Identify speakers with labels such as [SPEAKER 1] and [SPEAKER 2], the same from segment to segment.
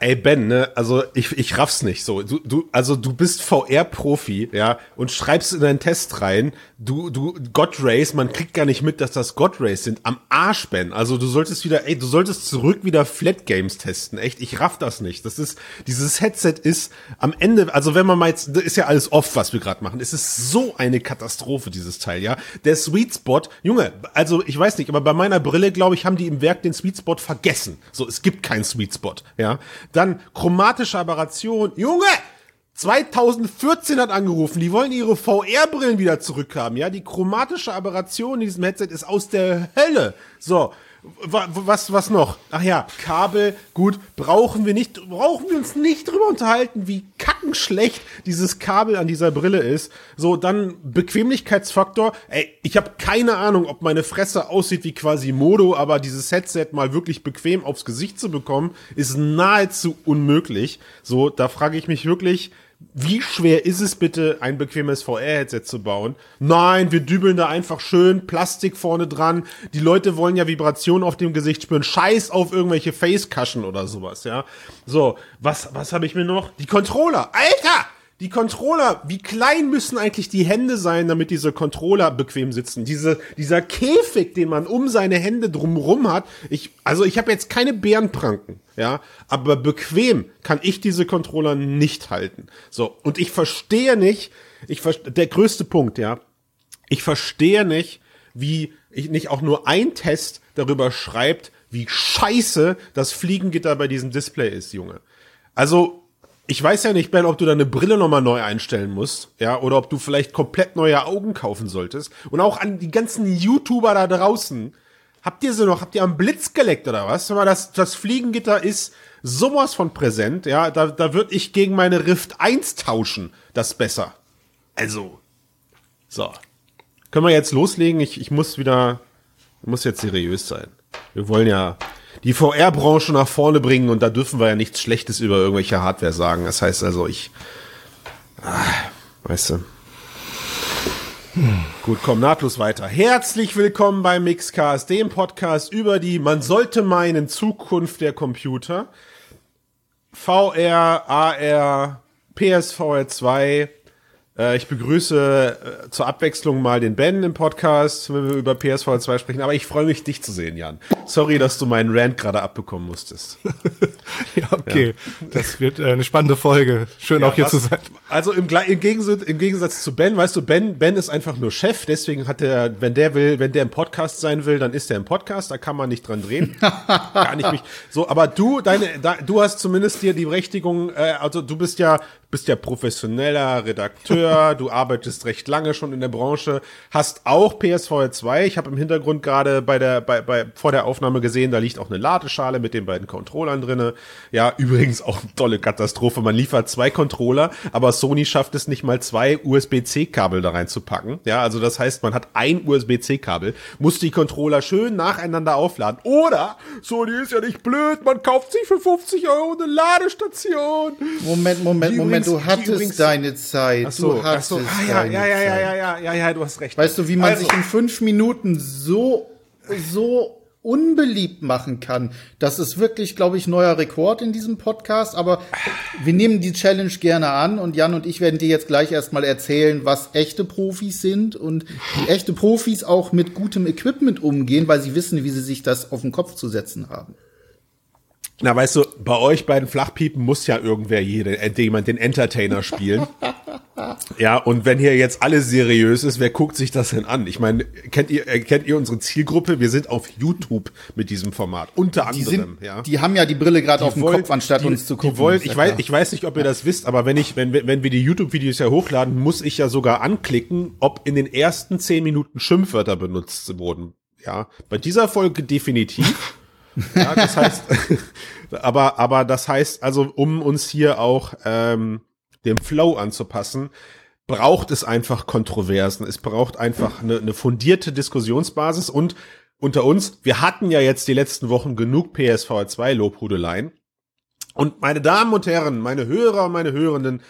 [SPEAKER 1] Ey Ben, ne, also ich, ich raff's nicht so. Du, du, also du bist VR-Profi, ja, und schreibst in deinen Test rein, du, du, God Race, man kriegt gar nicht mit, dass das God Race sind. Am Arsch, Ben. Also du solltest wieder, ey, du solltest zurück wieder Flat Games testen. Echt, ich raff das nicht. Das ist, dieses Headset ist am Ende, also wenn man mal jetzt, das ist ja alles off, was wir gerade machen. Es ist so eine Katastrophe, dieses Teil, ja. Der Sweet Spot, Junge, also ich weiß nicht, aber bei meiner Brille, glaube ich, haben die im Werk den Sweet Spot vergessen. So, es gibt keinen Sweet Spot, ja. Dann chromatische Aberration. Junge! 2014 hat angerufen, die wollen ihre VR-Brillen wieder zurückhaben, ja? Die chromatische Aberration in diesem Headset ist aus der Hölle. So, was, was noch? Ach ja, Kabel, gut, brauchen wir nicht, brauchen wir uns nicht drüber unterhalten, wie kackenschlecht dieses Kabel an dieser Brille ist. So, dann Bequemlichkeitsfaktor. Ey, ich habe keine Ahnung, ob meine Fresse aussieht wie quasi Modo, aber dieses Headset mal wirklich bequem aufs Gesicht zu bekommen, ist nahezu unmöglich. So, da frage ich mich wirklich, wie schwer ist es bitte, ein bequemes VR-Headset zu bauen? Nein, wir dübeln da einfach schön Plastik vorne dran. Die Leute wollen ja Vibrationen auf dem Gesicht spüren. Scheiß auf irgendwelche Face-Cushion oder sowas, ja. So, was, was habe ich mir noch? Die Controller. Alter! Die Controller, wie klein müssen eigentlich die Hände sein, damit diese Controller bequem sitzen? Diese, dieser Käfig, den man um seine Hände drumrum hat. Ich, also ich habe jetzt keine Bärenpranken, ja, aber bequem kann ich diese Controller nicht halten. So und ich verstehe nicht, ich der größte Punkt, ja, ich verstehe nicht, wie ich nicht auch nur ein Test darüber schreibt, wie scheiße das Fliegengitter bei diesem Display ist, Junge. Also ich weiß ja nicht, Ben, ob du deine Brille nochmal neu einstellen musst, ja, oder ob du vielleicht komplett neue Augen kaufen solltest. Und auch an die ganzen YouTuber da draußen. Habt ihr sie noch, habt ihr am Blitz geleckt oder was? Aber das, das Fliegengitter ist sowas von präsent, ja, da, da würde ich gegen meine Rift 1 tauschen, das besser. Also, so. Können wir jetzt loslegen? Ich, ich muss wieder, muss jetzt seriös sein. Wir wollen ja, die VR-Branche nach vorne bringen und da dürfen wir ja nichts Schlechtes über irgendwelche Hardware sagen. Das heißt also, ich, ah, weißt du. Gut, komm nahtlos weiter. Herzlich willkommen beim Mixcast, dem Podcast über die, man sollte meinen, Zukunft der Computer. VR, AR, PSVR 2, äh, ich begrüße äh, zur Abwechslung mal den Ben im Podcast, wenn wir über PSV 2 sprechen. Aber ich freue mich, dich zu sehen, Jan. Sorry, dass du meinen Rant gerade abbekommen musstest.
[SPEAKER 2] ja, okay. Ja. Das wird äh, eine spannende Folge. Schön ja, auch hier was, zu sein.
[SPEAKER 1] Also im, im, Gegensatz, im Gegensatz zu Ben, weißt du, Ben, Ben ist einfach nur Chef. Deswegen hat er, wenn der will, wenn der im Podcast sein will, dann ist er im Podcast. Da kann man nicht dran drehen. Gar nicht mich. So, aber du, deine, da, du hast zumindest dir die Berechtigung. Äh, also du bist ja bist ja professioneller Redakteur, du arbeitest recht lange schon in der Branche, hast auch PSVR 2. Ich habe im Hintergrund gerade bei der bei, bei vor der Aufnahme gesehen, da liegt auch eine Ladeschale mit den beiden Controllern drinne. Ja, übrigens auch eine tolle Katastrophe. Man liefert zwei Controller, aber Sony schafft es nicht mal zwei USB-C-Kabel da reinzupacken. Ja, also das heißt, man hat ein USB-C-Kabel, muss die Controller schön nacheinander aufladen. Oder Sony ist ja nicht blöd, man kauft sich für 50 Euro eine Ladestation.
[SPEAKER 3] Moment, Moment, Moment du hattest übrigens, deine Zeit.
[SPEAKER 1] Ach so,
[SPEAKER 3] du hattest
[SPEAKER 1] ach so. Ah, ja, ja, ja, ja, ja, ja, ja, ja, du hast recht.
[SPEAKER 3] Weißt du, wie man also. sich in fünf Minuten so, so unbeliebt machen kann. Das ist wirklich, glaube ich, neuer Rekord in diesem Podcast. Aber wir nehmen die Challenge gerne an und Jan und ich werden dir jetzt gleich erstmal erzählen, was echte Profis sind und die echte Profis auch mit gutem Equipment umgehen, weil sie wissen, wie sie sich das auf den Kopf zu setzen haben.
[SPEAKER 1] Na, weißt du, bei euch beiden Flachpiepen muss ja irgendwer jede, äh, jemand den Entertainer spielen. ja, und wenn hier jetzt alles seriös ist, wer guckt sich das denn an? Ich meine, kennt ihr, äh, kennt ihr unsere Zielgruppe? Wir sind auf YouTube mit diesem Format. Unter anderem,
[SPEAKER 3] die
[SPEAKER 1] sind,
[SPEAKER 3] ja. Die haben ja die Brille gerade auf dem Kopf, anstatt die, uns zu gucken.
[SPEAKER 1] Die wollen, ich weiß, ich weiß nicht, ob ihr das wisst, aber wenn ich, wenn, wenn wir die YouTube-Videos ja hochladen, muss ich ja sogar anklicken, ob in den ersten zehn Minuten Schimpfwörter benutzt wurden. Ja, bei dieser Folge definitiv. Ja, das heißt, aber, aber das heißt, also, um uns hier auch ähm, dem Flow anzupassen, braucht es einfach Kontroversen. Es braucht einfach eine, eine fundierte Diskussionsbasis und unter uns, wir hatten ja jetzt die letzten Wochen genug PSV 2 Lobhudeleien. Und meine Damen und Herren, meine Hörer und meine Hörenden,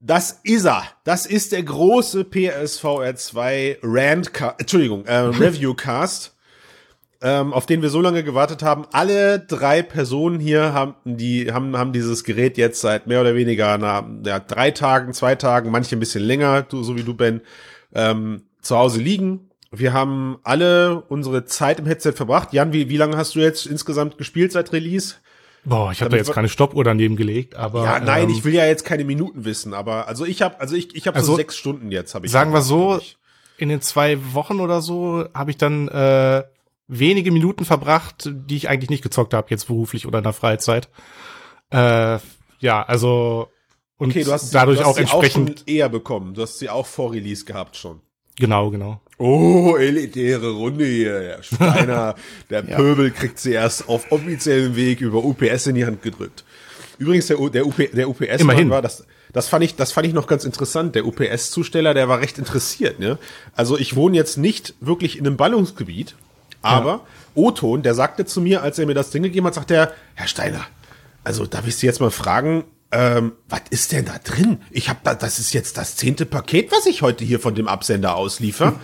[SPEAKER 1] das ist er. Das ist der große PSVR 2 Rant, Entschuldigung, äh, Review Cast. Ähm, auf den wir so lange gewartet haben. Alle drei Personen hier haben die haben haben dieses Gerät jetzt seit mehr oder weniger na, ja, drei Tagen, zwei Tagen, manche ein bisschen länger, du, so wie du Ben, ähm, zu Hause liegen. Wir haben alle unsere Zeit im Headset verbracht. Jan, wie, wie lange hast du jetzt insgesamt gespielt seit Release?
[SPEAKER 2] Boah, ich habe da jetzt keine Stoppuhr daneben gelegt, aber
[SPEAKER 1] Ja, nein,
[SPEAKER 2] ähm,
[SPEAKER 1] ich will ja jetzt keine Minuten wissen, aber also ich habe also ich ich habe
[SPEAKER 2] Also,
[SPEAKER 1] so sechs Stunden jetzt habe ich.
[SPEAKER 2] sagen wir
[SPEAKER 1] gemacht,
[SPEAKER 2] so,
[SPEAKER 1] glaub ich.
[SPEAKER 2] in den zwei Wochen oder so habe ich dann äh, wenige Minuten verbracht, die ich eigentlich nicht gezockt habe, jetzt beruflich oder in der Freizeit. Äh, ja, also und
[SPEAKER 1] Okay, du hast
[SPEAKER 2] dadurch
[SPEAKER 1] du hast
[SPEAKER 2] auch
[SPEAKER 1] sie
[SPEAKER 2] entsprechend
[SPEAKER 1] auch eher bekommen. Du hast sie auch vor Release gehabt schon.
[SPEAKER 2] genau, genau.
[SPEAKER 1] Oh, elitäre Runde hier. Der Steiner, der Pöbel kriegt sie erst auf offiziellem Weg über UPS in die Hand gedrückt. Übrigens, der, der, UP, der UPS
[SPEAKER 2] Immerhin.
[SPEAKER 1] war das, das fand ich, das fand ich noch ganz interessant. Der UPS-Zusteller, der war recht interessiert, ne? Also ich wohne jetzt nicht wirklich in einem Ballungsgebiet, aber Oton, der sagte zu mir, als er mir das Ding gegeben hat, sagt er, Herr Steiner, also darf ich Sie jetzt mal fragen, ähm, was ist denn da drin? Ich habe da, das ist jetzt das zehnte Paket, was ich heute hier von dem Absender ausliefer.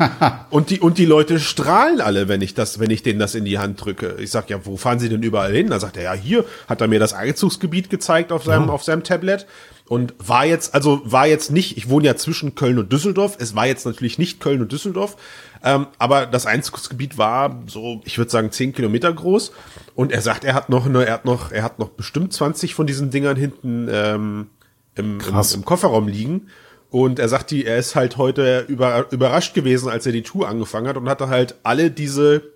[SPEAKER 1] und die und die Leute strahlen alle, wenn ich das, wenn ich denen das in die Hand drücke. Ich sag ja, wo fahren Sie denn überall hin? Da sagt er ja, hier hat er mir das Einzugsgebiet gezeigt auf seinem auf seinem Tablet und war jetzt also war jetzt nicht. Ich wohne ja zwischen Köln und Düsseldorf. Es war jetzt natürlich nicht Köln und Düsseldorf, ähm, aber das Einzugsgebiet war so, ich würde sagen, zehn Kilometer groß. Und er sagt, er hat noch, eine, er hat noch, er hat noch bestimmt 20 von diesen Dingern hinten ähm, im, im, im Kofferraum liegen. Und er sagt, die, er ist halt heute über, überrascht gewesen, als er die Tour angefangen hat und hatte halt alle diese.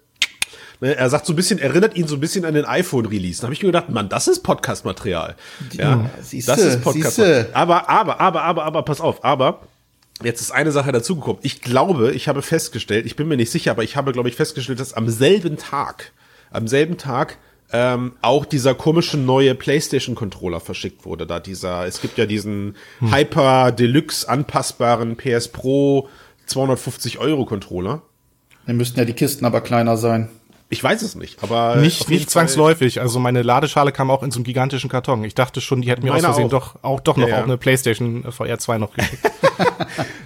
[SPEAKER 1] Ne, er sagt so ein bisschen, erinnert ihn so ein bisschen an den iPhone-Release. Da habe ich mir gedacht, Mann, das ist Podcast-Material. Ja,
[SPEAKER 3] siehste,
[SPEAKER 1] das ist Podcast.
[SPEAKER 3] siehste.
[SPEAKER 1] Aber, aber, aber, aber, aber, pass auf, aber Jetzt ist eine Sache dazugekommen. Ich glaube, ich habe festgestellt, ich bin mir nicht sicher, aber ich habe, glaube ich, festgestellt, dass am selben Tag, am selben Tag ähm, auch dieser komische neue PlayStation-Controller verschickt wurde. Da dieser, es gibt ja diesen Hyper Deluxe anpassbaren PS Pro 250 Euro Controller.
[SPEAKER 3] Dann müssten ja die Kisten aber kleiner sein.
[SPEAKER 1] Ich weiß es nicht, aber
[SPEAKER 2] Nicht, nicht zwangsläufig. Also meine Ladeschale kam auch in so einem gigantischen Karton. Ich dachte schon, die hätten mir aus Versehen
[SPEAKER 1] auch.
[SPEAKER 2] doch auch doch noch
[SPEAKER 1] Ja, ja.
[SPEAKER 2] auch eine PlayStation äh, VR 2 noch geschickt.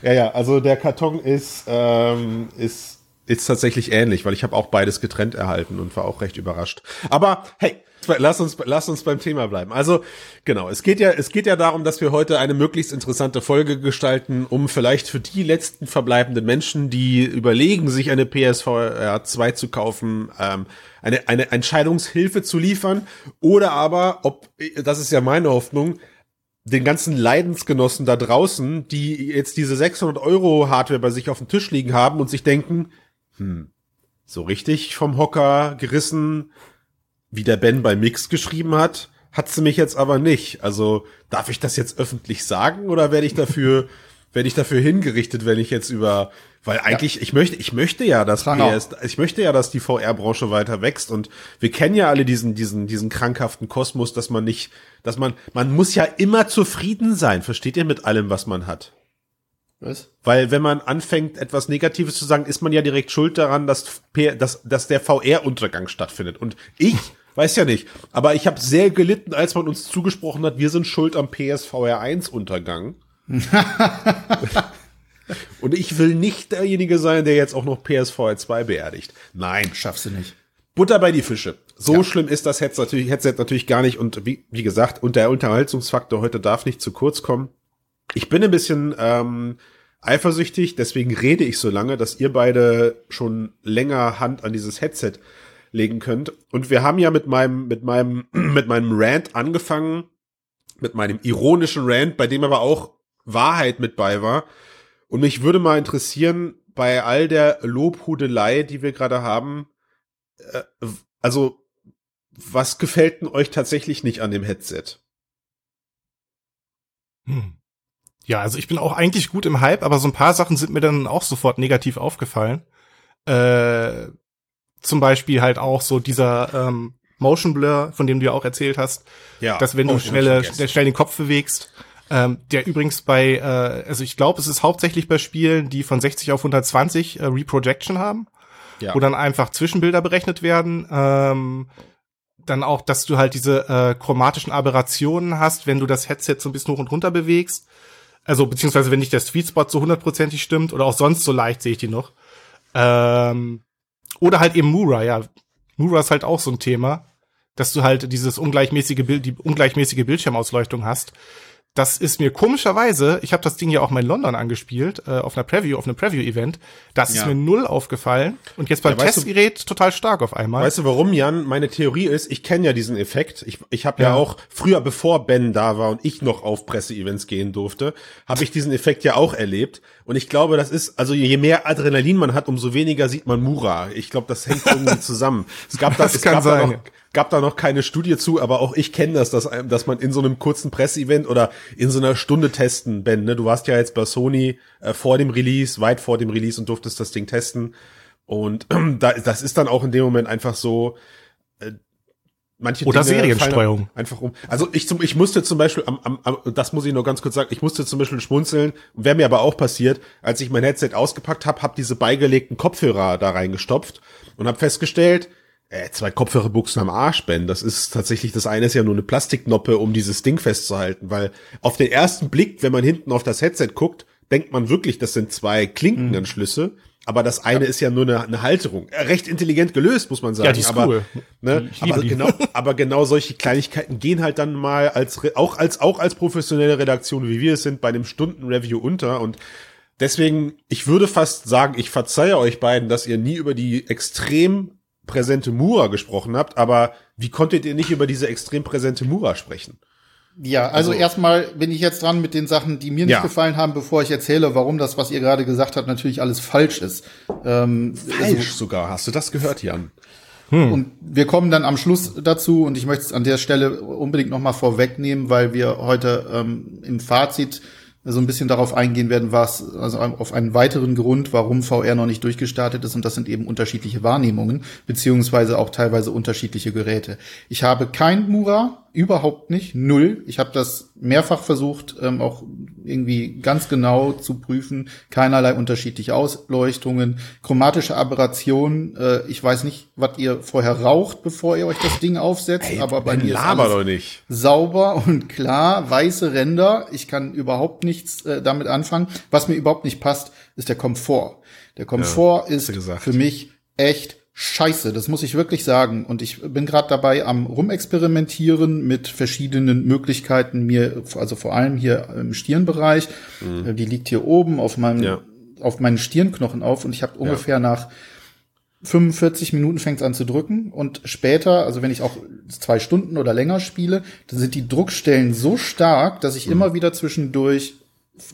[SPEAKER 1] Ja, ja, also der Karton ist, ähm, ist, ist tatsächlich ähnlich, weil ich habe auch beides getrennt erhalten und war auch recht überrascht. Aber hey, lass uns, lass uns beim Thema bleiben. Also genau, es geht ja, es geht ja darum, dass wir heute eine möglichst interessante Folge gestalten, um vielleicht für die letzten verbleibenden Menschen, die überlegen, sich eine PSVR 2 zu kaufen, ähm, eine, eine Entscheidungshilfe zu liefern oder aber, ob, das ist ja meine Hoffnung, den ganzen Leidensgenossen da draußen, die jetzt diese 600 Euro Hardware bei sich auf dem Tisch liegen haben und sich denken, hm, so richtig vom Hocker gerissen, wie der Ben bei Mix geschrieben hat, hat sie mich jetzt aber nicht. Also darf ich das jetzt öffentlich sagen oder werde ich dafür, werde ich dafür hingerichtet, wenn ich jetzt über, weil eigentlich, ich möchte, ich möchte ja, dass. PS, ich möchte ja, dass die VR-Branche weiter wächst und wir kennen ja alle diesen, diesen, diesen krankhaften Kosmos, dass man nicht, dass man, man muss ja immer zufrieden sein, versteht ihr mit allem, was man hat?
[SPEAKER 3] Was?
[SPEAKER 1] Weil wenn man anfängt, etwas Negatives zu sagen, ist man ja direkt schuld daran, dass, P- dass, dass der VR-Untergang stattfindet. Und ich weiß ja nicht, aber ich habe sehr gelitten, als man uns zugesprochen hat, wir sind schuld am PSVR 1-Untergang. Und ich will nicht derjenige sein, der jetzt auch noch PSVR 2 beerdigt. Nein,
[SPEAKER 3] Schaffst du nicht.
[SPEAKER 1] Butter bei die Fische. So schlimm ist das Headset natürlich, Headset natürlich gar nicht. Und wie, wie gesagt, und der Unterhaltungsfaktor heute darf nicht zu kurz kommen. Ich bin ein bisschen ähm, eifersüchtig, deswegen rede ich so lange, dass ihr beide schon länger Hand an dieses Headset legen könnt. Und wir haben ja mit meinem, mit meinem, mit meinem Rant angefangen, mit meinem ironischen Rant, bei dem aber auch Wahrheit mit bei war. Und mich würde mal interessieren, bei all der Lobhudelei, die wir gerade haben, äh, also was gefällt denn euch tatsächlich nicht an dem Headset?
[SPEAKER 2] Hm. Ja, also ich bin auch eigentlich gut im Hype, aber so ein paar Sachen sind mir dann auch sofort negativ aufgefallen. Äh, zum Beispiel halt auch so dieser ähm, Motion Blur, von dem du ja auch erzählt hast,
[SPEAKER 1] Ja,
[SPEAKER 2] dass wenn
[SPEAKER 1] oh,
[SPEAKER 2] du
[SPEAKER 1] ich hab
[SPEAKER 2] schnell,
[SPEAKER 1] vergessen.
[SPEAKER 2] schnell, schnell den Kopf bewegst, ähm, der übrigens bei, äh, also ich glaube, es ist hauptsächlich bei Spielen, die von 60 auf 120 äh, Reprojection haben,
[SPEAKER 1] ja.
[SPEAKER 2] wo dann einfach Zwischenbilder berechnet werden. Ähm, dann auch, dass du halt diese äh, chromatischen Aberrationen hast, wenn du das Headset so ein bisschen hoch und runter bewegst. Also beziehungsweise wenn nicht der Sweet Spot so hundertprozentig stimmt oder auch sonst so leicht sehe ich die noch. Ähm, oder halt eben Mura, ja. Mura ist halt auch so ein Thema, dass du halt dieses ungleichmäßige Bild, die ungleichmäßige Bildschirmausleuchtung hast. Das ist mir komischerweise, ich habe das Ding ja auch mal in London angespielt, äh, auf einer Preview, auf einem Preview-Event, das
[SPEAKER 3] Ja.
[SPEAKER 2] ist mir null aufgefallen und jetzt beim
[SPEAKER 1] Ja, weißt du-
[SPEAKER 2] Testgerät total stark auf einmal.
[SPEAKER 1] Weißt du, warum, Jan? Meine Theorie ist, ich kenne ja diesen Effekt. Ich, ich habe ja.
[SPEAKER 2] Ja.
[SPEAKER 1] auch früher, bevor Ben da war und ich noch auf Presseevents gehen durfte, habe ich diesen Effekt ja auch erlebt. Und ich glaube, das ist, also je mehr Adrenalin man hat, umso weniger sieht man Mura. Ich glaube, das hängt irgendwie zusammen. Es gab da,
[SPEAKER 2] Das
[SPEAKER 1] es
[SPEAKER 2] kann
[SPEAKER 1] gab da
[SPEAKER 2] sein,
[SPEAKER 1] noch,
[SPEAKER 2] ja.
[SPEAKER 1] Gab da noch keine Studie zu, aber auch ich kenne das, dass, dass man in so einem kurzen Presseevent oder in so einer Stunde testen, Ben, ne? Du warst ja jetzt bei Sony äh, vor dem Release, weit vor dem Release und durftest das Ding testen. Und da, das ist dann auch in dem Moment einfach so, äh, manche
[SPEAKER 2] Oder
[SPEAKER 1] Dinge
[SPEAKER 2] Serienstreuung.
[SPEAKER 1] fallen Einfach um. Also ich zum, ich musste zum Beispiel, am, am, am, das muss ich noch ganz kurz sagen, ich musste zum Beispiel schmunzeln, wäre mir aber auch passiert, als ich mein Headset ausgepackt habe, habe diese beigelegten Kopfhörer da reingestopft und habe festgestellt, äh, zwei Kopfhörerbuchsen am Arsch, Ben. Das ist tatsächlich, das eine ist ja nur eine Plastiknoppe, um dieses Ding festzuhalten, weil auf den ersten Blick, wenn man hinten auf das Headset guckt, denkt man wirklich, das sind zwei Klinkenanschlüsse. Aber das eine ist ja nur eine, eine Halterung. Äh, Recht intelligent gelöst, muss man sagen.
[SPEAKER 2] Ja, die ist
[SPEAKER 1] aber,
[SPEAKER 2] cool.
[SPEAKER 1] Ne, aber
[SPEAKER 2] die.
[SPEAKER 1] genau, aber genau solche Kleinigkeiten gehen halt dann mal als auch als auch als professionelle Redaktion, wie wir es sind, bei einem Stundenreview unter und deswegen, ich würde fast sagen, ich verzeihe euch beiden, dass ihr nie über die extrem präsente Mura gesprochen habt, aber wie konntet ihr nicht über diese extrem präsente Mura sprechen?
[SPEAKER 3] Ja, also,
[SPEAKER 1] Also-
[SPEAKER 3] erstmal bin ich jetzt dran mit den Sachen, die mir nicht
[SPEAKER 1] Ja.
[SPEAKER 3] gefallen haben, bevor ich erzähle, warum das, was ihr gerade gesagt habt, natürlich alles falsch ist. Ähm,
[SPEAKER 1] Falsch sogar, hast du das gehört, Jan?
[SPEAKER 3] Und wir kommen dann am Schluss dazu und ich möchte es an der Stelle unbedingt noch mal vorwegnehmen, weil wir heute ähm, im Fazit so ein bisschen darauf eingehen werden, was also auf einen weiteren Grund, warum VR noch nicht durchgestartet ist und das sind eben unterschiedliche Wahrnehmungen beziehungsweise auch teilweise unterschiedliche Geräte. Ich habe kein Mura, überhaupt nicht, null. Ich habe das mehrfach versucht, ähm, auch irgendwie ganz genau zu prüfen. Keinerlei unterschiedliche Ausleuchtungen, chromatische Aberrationen. Äh, ich weiß nicht, was ihr vorher raucht, bevor ihr euch das Ding aufsetzt, aber bei mir ist alles
[SPEAKER 1] doch nicht.
[SPEAKER 3] sauber und klar, weiße Ränder. Ich kann überhaupt nichts äh, damit anfangen. Was mir überhaupt nicht passt, ist der Komfort. Der Komfort ist
[SPEAKER 1] du gesagt.
[SPEAKER 3] für mich echt scheiße. Das muss ich wirklich sagen. Und ich bin gerade dabei am rumexperimentieren mit verschiedenen Möglichkeiten, mir, also vor allem hier im Stirnbereich. Äh, Die liegt hier oben auf meinem,
[SPEAKER 1] Mhm. Ja.
[SPEAKER 3] auf meinen Stirnknochen auf und ich habe ungefähr nach 45 Minuten fängt es an zu drücken und später, also wenn ich auch zwei Stunden oder länger spiele, dann sind die Druckstellen so stark, dass ich
[SPEAKER 1] Mhm.
[SPEAKER 3] immer wieder zwischendurch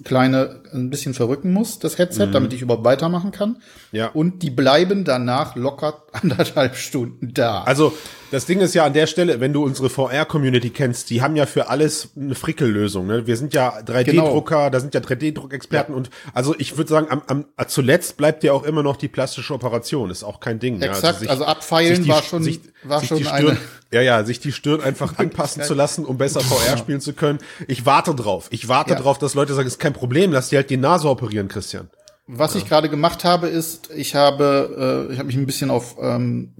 [SPEAKER 3] kleine ein bisschen verrücken muss, das Headset, damit ich überhaupt weitermachen kann.
[SPEAKER 1] Mhm. Ja.
[SPEAKER 3] Und die bleiben danach locker anderthalb Stunden da.
[SPEAKER 1] Also, das Ding ist ja an der Stelle, wenn du unsere VR-Community kennst, die haben ja für alles eine Frickellösung. Ne? Wir sind ja 3D-Drucker, da sind ja 3D-Druckexperten und also ich würde sagen, am, am, zuletzt bleibt ja auch immer noch die plastische Operation, ist auch kein Ding.
[SPEAKER 3] Exakt,
[SPEAKER 1] sich-
[SPEAKER 3] also abfeilen
[SPEAKER 1] die-
[SPEAKER 3] war schon-
[SPEAKER 1] sich,
[SPEAKER 3] war
[SPEAKER 1] sich
[SPEAKER 3] schon
[SPEAKER 1] Stirn,
[SPEAKER 3] eine-
[SPEAKER 1] Ja, ja, sich die Stirn einfach anpassen zu lassen, um besser VR spielen zu können. Ich warte drauf. Ich warte
[SPEAKER 3] Ja.
[SPEAKER 1] drauf, dass Leute sagen, ist kein Problem, lass dir halt die Nase operieren, Christian.
[SPEAKER 3] Was ich gerade gemacht habe, ist, ich habe, äh, ich habe mich ein bisschen auf ähm,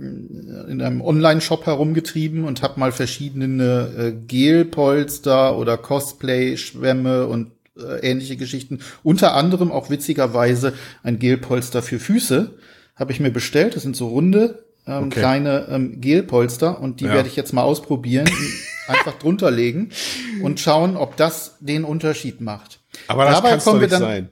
[SPEAKER 3] in einem Online-Shop herumgetrieben und habe mal verschiedene äh, Gelpolster oder Cosplay-Schwämme und äh, ähnliche Geschichten. Unter anderem auch witzigerweise ein Gelpolster für Füße habe ich mir bestellt. Das sind so runde ähm,
[SPEAKER 1] Okay.
[SPEAKER 3] kleine ähm, Gelpolster und die
[SPEAKER 1] Ja.
[SPEAKER 3] werde ich jetzt mal ausprobieren, einfach drunter legen und schauen, ob das den Unterschied macht.
[SPEAKER 1] Aber das
[SPEAKER 3] Dabei kommen wir
[SPEAKER 1] nicht
[SPEAKER 3] dann-
[SPEAKER 1] sein.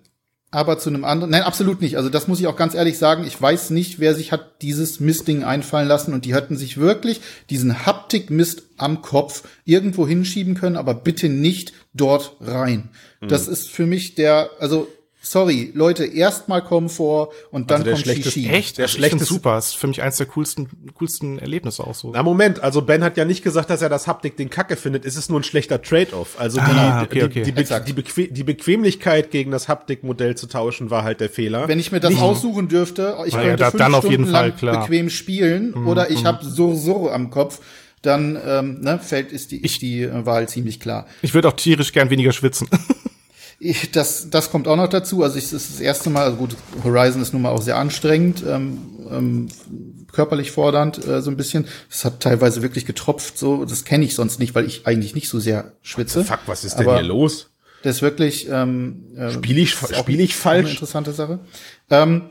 [SPEAKER 3] Aber zu einem anderen, nein, absolut nicht. Also das muss ich auch ganz ehrlich sagen. Ich weiß nicht, wer sich hat dieses Mistding einfallen lassen und die hätten sich wirklich diesen Haptik-Mist am Kopf irgendwo hinschieben können, aber bitte nicht dort rein.
[SPEAKER 1] Hm.
[SPEAKER 3] Das ist für mich der, also sorry, Leute, erstmal Komfort und dann
[SPEAKER 1] Also der
[SPEAKER 3] kommt
[SPEAKER 1] schlechteste-
[SPEAKER 3] Shishi.
[SPEAKER 2] Echt?
[SPEAKER 1] Der
[SPEAKER 2] ich finde
[SPEAKER 1] schlechteste-
[SPEAKER 2] super. Ist für mich eins der coolsten, coolsten Erlebnisse auch so.
[SPEAKER 1] Na Moment, also Ben hat ja nicht gesagt, dass er das Haptik den Kacke findet. Es ist nur ein schlechter Trade-off. Also die,
[SPEAKER 2] Ah, okay,
[SPEAKER 1] die,
[SPEAKER 2] okay.
[SPEAKER 1] Die, die, Bequem die Bequemlichkeit gegen das Haptikmodell zu tauschen war halt der Fehler.
[SPEAKER 3] Wenn ich mir das aussuchen dürfte, ich
[SPEAKER 2] Na ja,
[SPEAKER 3] könnte
[SPEAKER 2] da-
[SPEAKER 3] fünf
[SPEAKER 2] dann auf
[SPEAKER 3] Stunden
[SPEAKER 2] jeden Fall,
[SPEAKER 3] lang
[SPEAKER 2] klar.
[SPEAKER 3] bequem spielen oder ich habe Sur-Sur am Kopf, dann ähm, ne, fällt ist die, ist die äh, Wahl ziemlich klar.
[SPEAKER 2] Ich würde auch tierisch gern weniger schwitzen.
[SPEAKER 3] Ich, das, das kommt auch noch dazu. Also ich, das ist das erste Mal, also gut, Horizon ist nun mal auch sehr anstrengend, ähm, ähm, körperlich fordernd äh, so ein bisschen. Es hat teilweise wirklich getropft, so das kenne ich sonst nicht, weil ich eigentlich nicht so sehr schwitze.
[SPEAKER 1] Fuck, was ist denn
[SPEAKER 3] Aber
[SPEAKER 1] hier los?
[SPEAKER 3] Das ist wirklich ähm, äh,
[SPEAKER 1] Spiel ich, spiel ich
[SPEAKER 3] Auch eine
[SPEAKER 1] falsch?
[SPEAKER 3] interessante Sache. Ähm,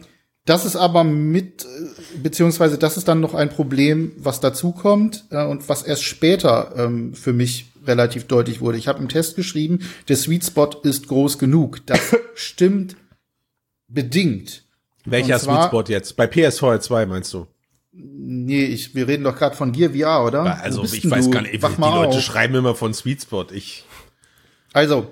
[SPEAKER 3] Das ist aber mit, äh, beziehungsweise das ist dann noch ein Problem, was dazu kommt äh, und was erst später ähm, für mich relativ deutlich wurde. Ich habe im Test geschrieben, der Sweet Spot ist groß genug. Das stimmt bedingt.
[SPEAKER 1] Welcher
[SPEAKER 3] zwar-
[SPEAKER 1] Sweet Spot jetzt? Bei PSVR 2 meinst du?
[SPEAKER 3] Nee, ich, wir reden doch gerade von Gear VR, oder?
[SPEAKER 1] Also ich weiß
[SPEAKER 3] du?
[SPEAKER 1] gar nicht,
[SPEAKER 3] Wach
[SPEAKER 1] die Leute
[SPEAKER 3] auf.
[SPEAKER 1] schreiben immer von Sweet Spot. Ich
[SPEAKER 3] Also,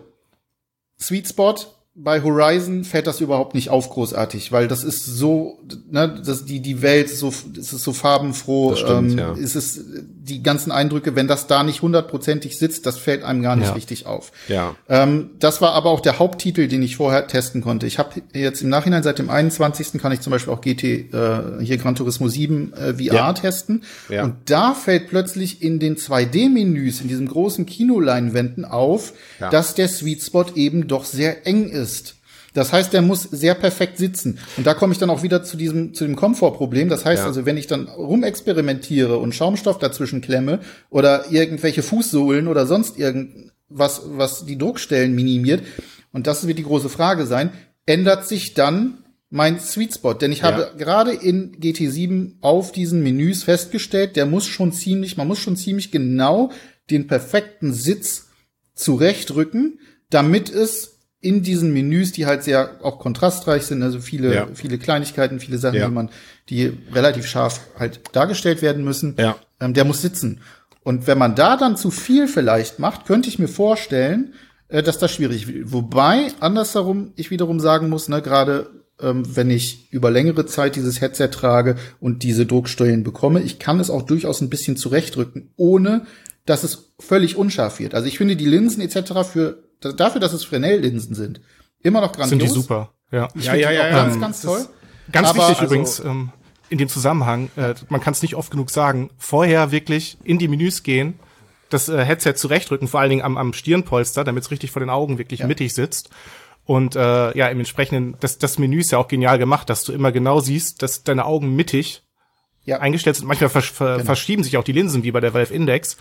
[SPEAKER 3] Sweet Spot bei Horizon fällt das überhaupt nicht auf großartig, weil das ist so, ne, das, die, die Welt ist so, es ist so farbenfroh,
[SPEAKER 1] stimmt,
[SPEAKER 3] ähm,
[SPEAKER 1] ja.
[SPEAKER 3] es ist die ganzen Eindrücke, wenn das da nicht hundertprozentig sitzt, das fällt einem gar nicht
[SPEAKER 2] Ja.
[SPEAKER 3] richtig auf.
[SPEAKER 1] ja.
[SPEAKER 3] Ähm, das war aber auch der Haupttitel, den ich vorher testen konnte. Ich habe jetzt im Nachhinein seit dem 21. kann ich zum Beispiel auch GT äh, hier Gran Turismo 7 äh, VR
[SPEAKER 1] Ja.
[SPEAKER 3] testen.
[SPEAKER 1] Ja.
[SPEAKER 3] Und da fällt plötzlich in den 2D-Menüs, in diesen großen Kinoleinwänden auf, dass der Sweet Spot eben doch sehr eng ist. Das heißt, der muss sehr perfekt sitzen. Und da komme ich dann auch wieder zu diesem, zu dem Komfortproblem. Das heißt
[SPEAKER 1] Ja.
[SPEAKER 3] also, wenn ich dann rumexperimentiere und Schaumstoff dazwischen klemme oder irgendwelche Fußsohlen oder sonst irgendwas, was die Druckstellen minimiert, und das wird die große Frage sein, ändert sich dann mein Sweet Spot? Denn ich habe gerade in GT7 auf diesen Menüs festgestellt, der muss schon ziemlich, man muss schon ziemlich genau den perfekten Sitz zurechtrücken, damit es in diesen Menüs, die halt sehr auch kontrastreich sind, also viele,
[SPEAKER 1] Ja.
[SPEAKER 3] viele Kleinigkeiten, viele Sachen,
[SPEAKER 1] Ja.
[SPEAKER 3] die man, die relativ scharf halt dargestellt werden müssen,
[SPEAKER 1] Ja.
[SPEAKER 3] ähm, der muss sitzen. Und wenn man da dann zu viel vielleicht macht, könnte ich mir vorstellen, äh, dass das schwierig wird. Wobei, andersherum, ich wiederum sagen muss, ne, gerade ähm, wenn ich über längere Zeit dieses Headset trage und diese Drucksteuern bekomme, ich kann es auch durchaus ein bisschen zurechtrücken, ohne dass es völlig unscharf wird. Also ich finde die Linsen etc. für dafür, dass es Fresnel-Linsen sind, immer noch grandios.
[SPEAKER 2] Sind die super. Ja.
[SPEAKER 3] Ich
[SPEAKER 1] Ja, ja, ja,
[SPEAKER 3] auch
[SPEAKER 1] ja.
[SPEAKER 3] ganz,
[SPEAKER 1] Ähm,
[SPEAKER 3] ganz toll.
[SPEAKER 2] Ganz
[SPEAKER 3] Aber
[SPEAKER 2] wichtig
[SPEAKER 3] also-
[SPEAKER 2] übrigens, ähm, in dem Zusammenhang, äh, man kann es nicht oft genug sagen, vorher wirklich in die Menüs gehen, das äh, Headset zurechtrücken, vor allen Dingen am, am Stirnpolster, damit es richtig vor den Augen wirklich
[SPEAKER 3] Ja.
[SPEAKER 2] mittig sitzt. Und äh, ja, im entsprechenden, das, das Menü ist ja auch genial gemacht, dass du immer genau siehst, dass deine Augen mittig
[SPEAKER 3] Ja.
[SPEAKER 2] eingestellt sind. Manchmal versch ver verschieben sich auch die Linsen, wie bei der Valve Index.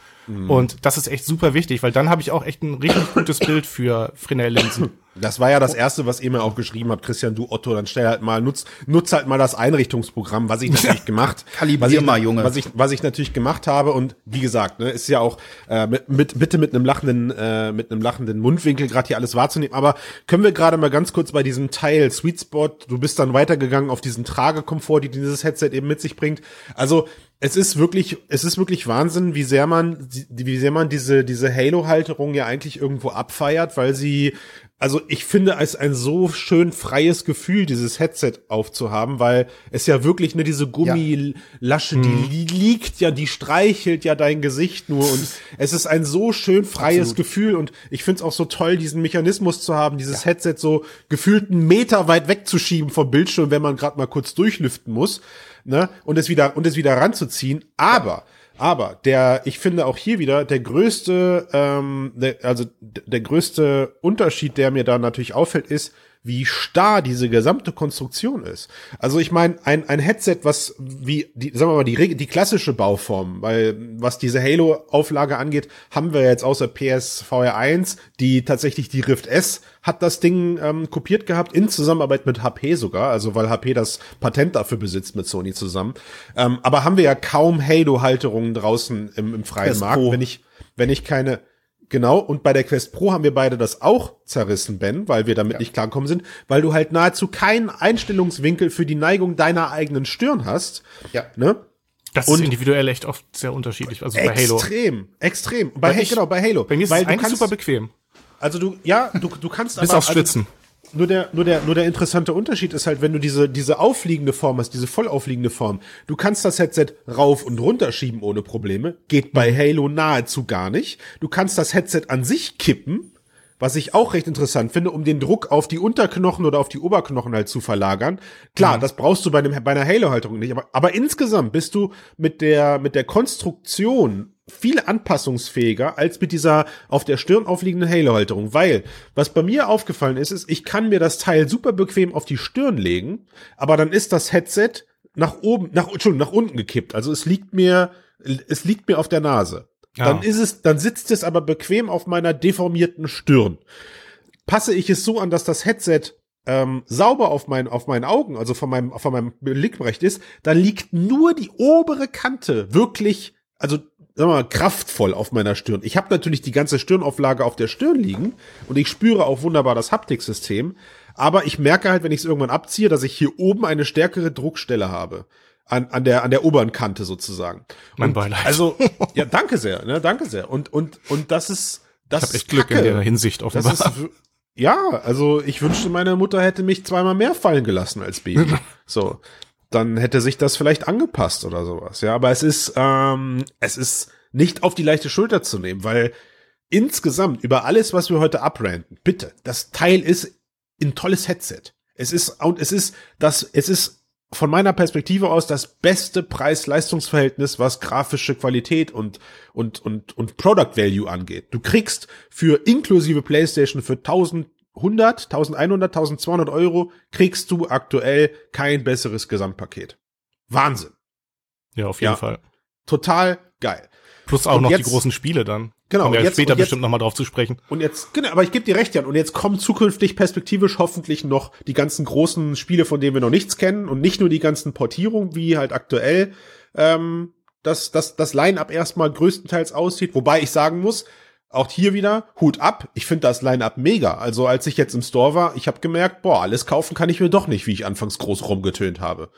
[SPEAKER 2] Und das ist echt super wichtig, weil dann habe ich auch echt ein richtig gutes Bild für Fresnel-Linsen.
[SPEAKER 1] Das war ja das erste, was ihr mir auch geschrieben habt, Christian, du Otto, dann stell halt mal, nutz, nutz halt mal das Einrichtungsprogramm, was ich natürlich gemacht,
[SPEAKER 3] Kalibrier
[SPEAKER 1] was ich,
[SPEAKER 3] mal, Junge.
[SPEAKER 1] was ich, was ich natürlich gemacht habe und wie gesagt, ne, ist ja auch äh, mit, mit bitte mit einem lachenden, äh, mit einem lachenden Mundwinkel gerade hier alles wahrzunehmen. Aber können wir gerade mal ganz kurz bei diesem Teil Sweet Spot, du bist dann weitergegangen auf diesen Tragekomfort, die dieses Headset eben mit sich bringt. Also es ist wirklich, es ist wirklich Wahnsinn, wie sehr man, wie sehr man diese, diese Halo-Halterung ja eigentlich irgendwo abfeiert, weil sie, also ich finde es ein so schön freies Gefühl, dieses Headset aufzuhaben, weil es ja wirklich ne diese Gummilasche, die li liegt ja, die streichelt ja dein Gesicht nur und es ist ein so schön freies
[SPEAKER 3] Absolut.
[SPEAKER 1] Gefühl und ich finde es auch so toll, diesen Mechanismus zu haben, dieses Headset so gefühlt einen Meter weit wegzuschieben vom Bildschirm, wenn man gerade mal kurz durchlüften muss, ne und es wieder und es wieder ranzuziehen. Aber aber der, ich finde auch hier wieder der größte, ähm, der, also der größte Unterschied, der mir da natürlich auffällt, ist, wie starr diese gesamte Konstruktion ist. Also ich meine, ein, ein Headset, was wie die, sagen wir mal, die, die klassische Bauform, weil was diese Halo-Auflage angeht, haben wir jetzt außer PSVR 1, die tatsächlich die Rift S hat das Ding ähm, kopiert gehabt, in Zusammenarbeit mit HP sogar, also weil HP das Patent dafür besitzt mit Sony zusammen. Ähm, aber haben wir ja kaum Halo-Halterungen draußen im, im freien Markt, wenn ich, wenn ich keine Genau, und bei der Quest Pro haben wir beide das auch zerrissen, Ben, weil wir damit nicht klargekommen sind, weil du halt nahezu keinen Einstellungswinkel für die Neigung deiner eigenen Stirn hast.
[SPEAKER 3] Ja.
[SPEAKER 1] Ne?
[SPEAKER 2] Das
[SPEAKER 1] Und-
[SPEAKER 2] ist individuell echt oft sehr unterschiedlich. Also bei Halo.
[SPEAKER 1] Extrem, extrem. Bei,
[SPEAKER 2] ich-
[SPEAKER 1] genau, bei Halo.
[SPEAKER 2] Bei mir ist
[SPEAKER 1] weil
[SPEAKER 2] es
[SPEAKER 1] du
[SPEAKER 2] eigentlich
[SPEAKER 1] kannst,
[SPEAKER 2] super bequem.
[SPEAKER 1] Also du, ja, du, du kannst
[SPEAKER 2] Bis
[SPEAKER 1] aber,
[SPEAKER 2] aufs
[SPEAKER 1] also,
[SPEAKER 2] Schwitzen.
[SPEAKER 1] Nur der, nur der, nur der interessante Unterschied ist halt, wenn du diese, diese aufliegende Form hast, diese voll aufliegende Form, du kannst das Headset rauf und runter schieben ohne Probleme. Geht bei Halo nahezu gar nicht. Du kannst das Headset an sich kippen, was ich auch recht interessant finde, um den Druck auf die Unterknochen oder auf die Oberknochen halt zu verlagern. Klar, das brauchst du bei, einem, bei einer Halo-Halterung nicht, aber, aber insgesamt bist du mit der, mit der Konstruktion viel anpassungsfähiger als mit dieser auf der Stirn aufliegenden Halo-Halterung, weil was bei mir aufgefallen ist, ist, ich kann mir das Teil super bequem auf die Stirn legen, aber dann ist das Headset nach oben, nach, Entschuldigung, nach unten gekippt. Also es liegt mir, es liegt mir auf der Nase.
[SPEAKER 2] Ja.
[SPEAKER 1] Dann ist es, dann sitzt es aber bequem auf meiner deformierten Stirn. Passe ich es so an, dass das Headset ähm, sauber auf, mein, auf meinen Augen, also von meinem, von meinem Blickbereich ist, dann liegt nur die obere Kante wirklich, also sagen wir mal, kraftvoll auf meiner Stirn. Ich habe natürlich die ganze Stirnauflage auf der Stirn liegen und ich spüre auch wunderbar das Haptiksystem. Aber ich merke halt, wenn ich es irgendwann abziehe, dass ich hier oben eine stärkere Druckstelle habe. An, an, der, an der oberen Kante sozusagen.
[SPEAKER 2] Mein Beileid.
[SPEAKER 1] Also, ja, danke sehr, ne, danke sehr. Und, und, und das ist, das
[SPEAKER 2] ich habe echt Glück
[SPEAKER 1] Kacke.
[SPEAKER 2] in der Hinsicht offenbar.
[SPEAKER 1] Ist, ja, also ich wünschte, meine Mutter hätte mich zweimal mehr fallen gelassen als Baby. so, dann hätte sich das vielleicht angepasst oder sowas. Ja, aber es ist, ähm, es ist nicht auf die leichte Schulter zu nehmen, weil insgesamt über alles, was wir heute abranten, bitte, das Teil ist ein tolles Headset. Es ist und es ist das, es ist von meiner Perspektive aus das beste Preis-Leistungs-Verhältnis, was grafische Qualität und, und, und, und Product Value angeht. Du kriegst für inklusive PlayStation für 1100, 1100, 1200 Euro kriegst du aktuell kein besseres Gesamtpaket. Wahnsinn.
[SPEAKER 2] ja, auf jeden
[SPEAKER 1] Ja.
[SPEAKER 2] Fall.
[SPEAKER 1] Total geil.
[SPEAKER 2] Plus auch
[SPEAKER 1] Und
[SPEAKER 2] noch
[SPEAKER 1] jetzt-
[SPEAKER 2] die großen Spiele dann.
[SPEAKER 1] Genau,
[SPEAKER 2] Kommen wir
[SPEAKER 1] jetzt-
[SPEAKER 2] später
[SPEAKER 1] jetzt-
[SPEAKER 2] bestimmt noch mal drauf zu sprechen.
[SPEAKER 1] Und jetzt, genau, aber ich gebe dir recht, Jan. Und jetzt kommen zukünftig perspektivisch hoffentlich noch die ganzen großen Spiele, von denen wir noch nichts kennen und nicht nur die ganzen Portierungen, wie halt aktuell ähm, das, das, das Line-Up erstmal größtenteils aussieht. Wobei ich sagen muss, auch hier wieder, Hut ab, ich finde das Line-Up mega. Also als ich jetzt im Store war, ich habe gemerkt, boah, alles kaufen kann ich mir doch nicht, wie ich anfangs groß rumgetönt habe.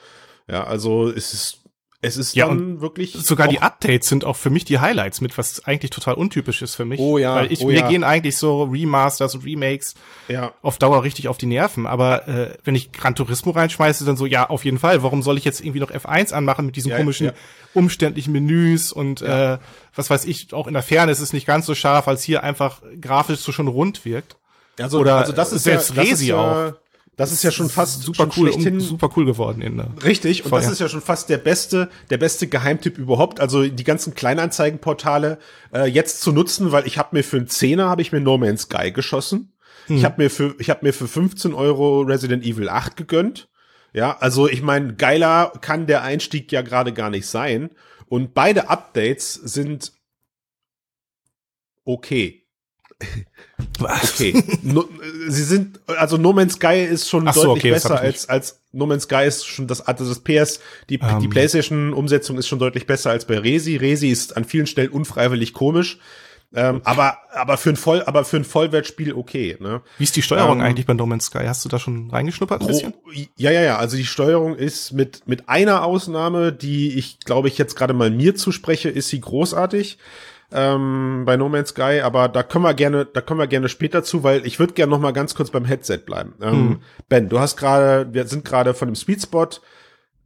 [SPEAKER 1] Ja, also es ist, es ist
[SPEAKER 2] Ja,
[SPEAKER 1] dann wirklich.
[SPEAKER 2] Sogar die
[SPEAKER 1] auch-
[SPEAKER 2] Updates sind auch für mich die Highlights mit, was eigentlich total untypisch ist für mich.
[SPEAKER 1] Oh ja,
[SPEAKER 2] Weil ich,
[SPEAKER 1] oh
[SPEAKER 2] mir
[SPEAKER 1] ja.
[SPEAKER 2] gehen eigentlich so Remasters und Remakes
[SPEAKER 1] ja.
[SPEAKER 2] auf Dauer richtig auf die Nerven. Aber äh, wenn ich Gran Turismo reinschmeiße, dann so, ja, auf jeden Fall. Warum soll ich jetzt irgendwie noch F1 anmachen mit diesen
[SPEAKER 1] Ja,
[SPEAKER 2] komischen, umständlichen Menüs und äh, was weiß ich, auch in der Ferne ist es nicht ganz so scharf, als hier einfach grafisch so schon rund wirkt.
[SPEAKER 1] Also,
[SPEAKER 2] Oder
[SPEAKER 1] also das ist
[SPEAKER 2] selbst
[SPEAKER 1] ja, das ist
[SPEAKER 2] Resi
[SPEAKER 1] ja, Das ist ja schon fast
[SPEAKER 2] super
[SPEAKER 1] schon
[SPEAKER 2] cool, um, super cool geworden in der
[SPEAKER 1] Richtig, und
[SPEAKER 2] Vorher.
[SPEAKER 1] das ist ja schon fast der beste, der beste Geheimtipp überhaupt. Also die ganzen Kleinanzeigenportale äh, jetzt zu nutzen, weil ich habe mir für einen Zehner habe ich mir No Man's Sky geschossen. Ich habe mir für ich habe mir für 15 Euro Resident Evil 8 gegönnt. Ja, also ich meine, geiler kann der Einstieg ja gerade gar nicht sein. Und beide Updates sind okay. Okay. no, sie sind, also No Man's Sky ist schon
[SPEAKER 2] Ach so,
[SPEAKER 1] deutlich
[SPEAKER 2] okay, das
[SPEAKER 1] besser als, als No Man's Sky ist schon das, also das PS, die, die
[SPEAKER 2] Ähm.
[SPEAKER 1] PlayStation-Umsetzung ist schon deutlich besser als bei Resi. Resi ist an vielen Stellen unfreiwillig komisch. Ähm, aber, aber für ein Voll, aber für ein Vollwertspiel okay, ne?
[SPEAKER 2] Wie ist die Steuerung
[SPEAKER 1] Ähm,
[SPEAKER 2] eigentlich bei No Man's Sky? Hast du da schon reingeschnuppert ein bisschen?
[SPEAKER 1] Oh, ja, ja, ja. Also die Steuerung ist mit, mit einer Ausnahme, die ich glaube ich jetzt gerade mal mir zuspreche, ist sie großartig ähm, bei No Man's Sky. Aber da können wir gerne, da kommen wir gerne später zu, weil ich würde gerne noch mal ganz kurz beim Headset bleiben. Ähm,
[SPEAKER 2] Hm.
[SPEAKER 1] Ben, du hast gerade, wir sind gerade von dem Sweet Spot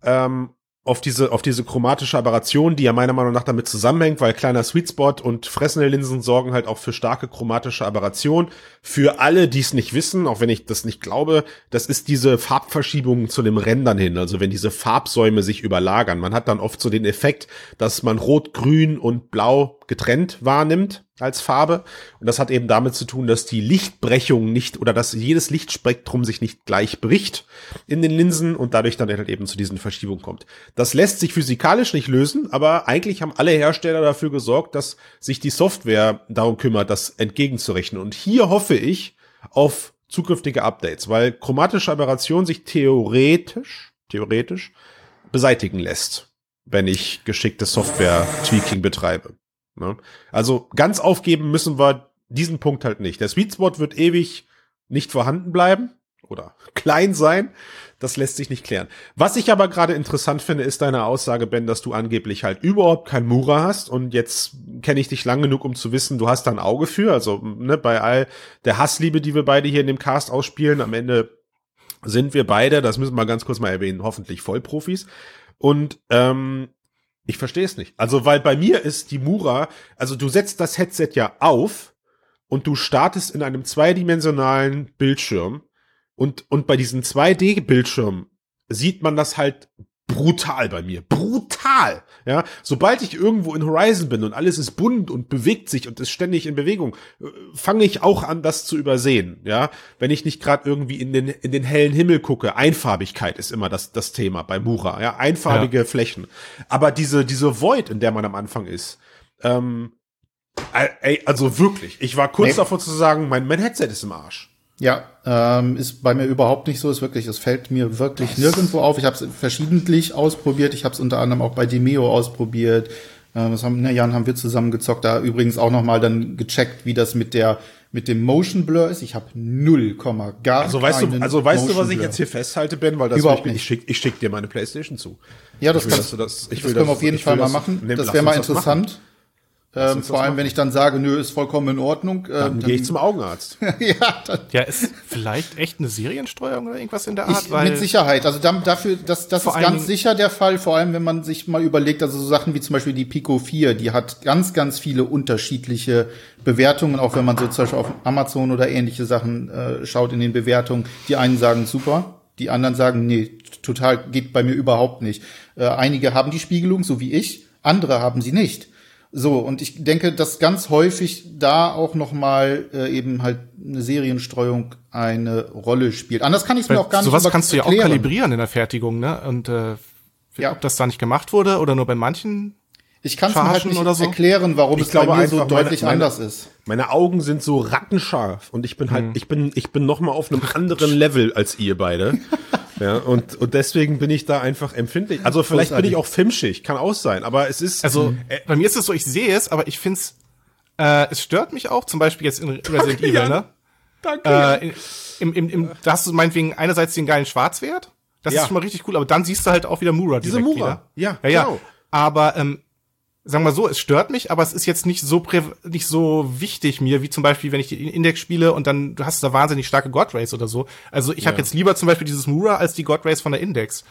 [SPEAKER 1] ähm, auf diese, auf diese chromatische Aberration, die ja meiner Meinung nach damit zusammenhängt, weil kleiner Sweet Spot und fressende Linsen sorgen halt auch für starke chromatische Aberration. Für alle, die es nicht wissen, auch wenn ich das nicht glaube, das ist diese Farbverschiebung zu dem Rändern hin, also wenn diese Farbsäume sich überlagern. Man hat dann oft so den Effekt, dass man Rot, Grün und Blau getrennt wahrnimmt als Farbe. Und das hat eben damit zu tun, dass die Lichtbrechung nicht oder dass jedes Lichtspektrum sich nicht gleich bricht in den Linsen und dadurch dann halt eben zu diesen Verschiebungen kommt. Das lässt sich physikalisch nicht lösen, aber eigentlich haben alle Hersteller dafür gesorgt, dass sich die Software darum kümmert, das entgegenzurechnen. Und hier hoffe ich auf zukünftige Updates, weil chromatische Aberration sich theoretisch, theoretisch beseitigen lässt, wenn ich geschicktes Software-Tweaking betreibe. Ne? Also ganz aufgeben müssen wir diesen Punkt halt nicht. Der Sweet Spot wird ewig nicht vorhanden bleiben oder klein sein. Das lässt sich nicht klären. Was ich aber gerade interessant finde, ist deine Aussage, Ben, dass du angeblich halt überhaupt kein Mura hast. Und jetzt kenne ich dich lang genug, um zu wissen, du hast da ein Auge für. Also ne, bei all der Hassliebe, die wir beide hier in dem Cast ausspielen, am Ende sind wir beide, das müssen wir ganz kurz mal erwähnen, hoffentlich Vollprofis. Und ähm, ich verstehe es nicht. Also, weil bei mir ist die Mura, also du setzt das Headset ja auf und du startest in einem zweidimensionalen Bildschirm und, und bei diesen 2D-Bildschirmen sieht man das halt brutal bei mir. Brutal! Ja, sobald ich irgendwo in Horizon bin und alles ist bunt und bewegt sich und ist ständig in Bewegung, äh, fange ich auch an, das zu übersehen. Ja, wenn ich nicht gerade irgendwie in den, in den hellen Himmel gucke. Einfarbigkeit ist immer das, das Thema bei Mura. Ja, einfarbige Flächen. Aber diese, diese Void, in der man am Anfang ist, ähm, äh, ey, also wirklich, ich war kurz
[SPEAKER 3] Nee.
[SPEAKER 1] davor zu sagen, mein, mein Headset ist im Arsch.
[SPEAKER 3] Ja, ähm, ist bei mir überhaupt nicht so. Ist wirklich, es fällt mir wirklich nirgendwo auf. Ich habe es verschiedentlich ausprobiert. Ich habe es unter anderem auch bei Demeo ausprobiert. Ähm, das haben, ne, Jan, haben wir zusammen gezockt. Da übrigens auch noch mal dann gecheckt, wie das mit der mit dem Motion Blur ist. Ich habe null Komma gar
[SPEAKER 1] Also weißt du, also weißt du,
[SPEAKER 3] Motion
[SPEAKER 1] was ich
[SPEAKER 3] Blur.
[SPEAKER 1] jetzt hier festhalte, Ben, weil das
[SPEAKER 3] Überhaupt nicht.
[SPEAKER 1] ich schick, ich schick dir meine Playstation zu.
[SPEAKER 3] Ja, das,
[SPEAKER 1] Ich will,
[SPEAKER 3] kannst,
[SPEAKER 1] du das- ich
[SPEAKER 3] das
[SPEAKER 1] will,
[SPEAKER 3] können wir auf jeden Fall mal machen. Das wäre mal interessant. Ähm, vor allem,
[SPEAKER 1] machen.
[SPEAKER 3] wenn ich dann sage, nö, ist vollkommen in Ordnung. Äh,
[SPEAKER 1] Dann gehe ich zum Augenarzt.
[SPEAKER 3] ja, dann,
[SPEAKER 2] Ja, ist vielleicht echt eine Seriensteuerung oder irgendwas in der Art,
[SPEAKER 3] Ich,
[SPEAKER 2] weil
[SPEAKER 3] mit Sicherheit. Also dann, dafür, das, das ist ganz
[SPEAKER 2] Dingen-
[SPEAKER 3] sicher der Fall, vor allem wenn man sich mal überlegt, also so Sachen wie zum Beispiel die Pico 4, die hat ganz, ganz viele unterschiedliche Bewertungen, auch wenn man so zum Beispiel auf Amazon oder ähnliche Sachen äh, schaut in den Bewertungen. Die einen sagen super, die anderen sagen, nee, total geht bei mir überhaupt nicht. Äh, einige haben die Spiegelung, so wie ich, andere haben sie nicht. So, und ich denke, dass ganz häufig da auch noch mal äh, eben halt eine Serienstreuung eine Rolle spielt. Anders kann ich es mir auch gar nicht
[SPEAKER 2] sowas kannst du ja auch kalibrieren in der Fertigung, ne? Und äh,
[SPEAKER 3] Ja.
[SPEAKER 2] ob das da nicht gemacht wurde oder nur bei manchen.
[SPEAKER 3] Ich kann es mir halt nicht
[SPEAKER 2] oder so?
[SPEAKER 3] erklären, warum
[SPEAKER 1] Ich
[SPEAKER 3] es bei
[SPEAKER 1] glaube
[SPEAKER 3] mir so
[SPEAKER 1] meine-
[SPEAKER 3] deutlich
[SPEAKER 1] meine-
[SPEAKER 3] anders ist.
[SPEAKER 1] Meine Augen sind so rattenscharf und ich bin halt, ich bin, ich bin noch mal auf einem anderen Level als ihr beide. Ja, und, und deswegen bin ich da einfach empfindlich. Also vielleicht bin
[SPEAKER 3] Großartig.
[SPEAKER 1] ich auch filmschig, kann auch sein, aber es ist,
[SPEAKER 2] Also äh, bei mir ist es so, ich sehe es, aber ich find's, äh, es stört mich auch, zum Beispiel jetzt in Resident Evil,
[SPEAKER 1] Jan.
[SPEAKER 2] ne?
[SPEAKER 1] danke.
[SPEAKER 2] Äh, in, im, im, im, da hast du meinetwegen einerseits den geilen Schwarzwert, das
[SPEAKER 1] Ja.
[SPEAKER 2] ist schon mal richtig cool, aber dann siehst du halt auch wieder Mura
[SPEAKER 1] Diese Mura.
[SPEAKER 2] wieder.
[SPEAKER 1] Ja,
[SPEAKER 2] ja, ja.
[SPEAKER 1] genau.
[SPEAKER 2] Aber ähm, sagen wir so, es stört mich, aber es ist jetzt nicht so prä nicht so wichtig mir, wie zum Beispiel, wenn ich die Index spiele und dann du hast da wahnsinnig starke God Rays oder so. Also ich habe
[SPEAKER 1] Ja.
[SPEAKER 2] jetzt lieber zum Beispiel dieses Mura als die God Rays von der Index.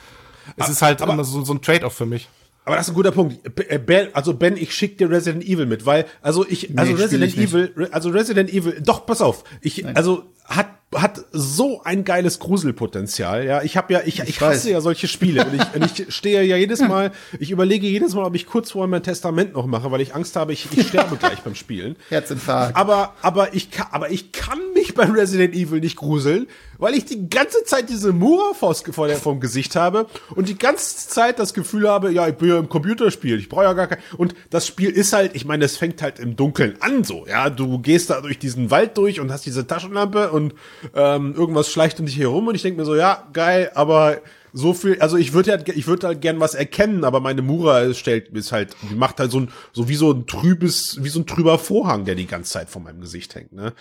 [SPEAKER 2] Es ist halt
[SPEAKER 1] aber-
[SPEAKER 2] immer so, so ein Trade-off für mich.
[SPEAKER 1] Aber das ist ein guter Punkt. Äh, Ben, also Ben, ich schick dir Resident Evil mit, weil also ich also
[SPEAKER 3] spiel
[SPEAKER 1] Resident
[SPEAKER 3] ich.
[SPEAKER 1] Evil, also Resident Evil, doch pass auf, ich also hat hat so ein geiles Gruselpotenzial. Ja, ich habe ja ich ich,
[SPEAKER 3] weiß.
[SPEAKER 1] hasse ja solche Spiele und ich und ich stehe ja jedes Mal, ich überlege jedes Mal, ob ich kurz vorher mein Testament noch mache, weil ich Angst habe, ich, ich sterbe gleich beim Spielen.
[SPEAKER 3] Herzinfarkt.
[SPEAKER 1] Aber, aber ich kann, aber ich kann mich bei Resident Evil nicht gruseln, weil ich die ganze Zeit diese Mura vor, der, vom Gesicht habe und die ganze Zeit das Gefühl habe, ja, ich bin ja im Computerspiel, ich brauche ja gar kein, und das Spiel ist halt, ich meine, es fängt halt im Dunkeln an, so, ja, du gehst da durch diesen Wald durch und hast diese Taschenlampe und, ähm, irgendwas schleicht um dich herum und ich denke mir so, ja, geil, aber so viel, also ich würde halt, ich würde halt gern was erkennen, aber meine Mura stellt, ist halt, die macht halt so ein, so wie so ein trübes, wie so ein trüber Vorhang, der die ganze Zeit vor meinem Gesicht hängt, ne?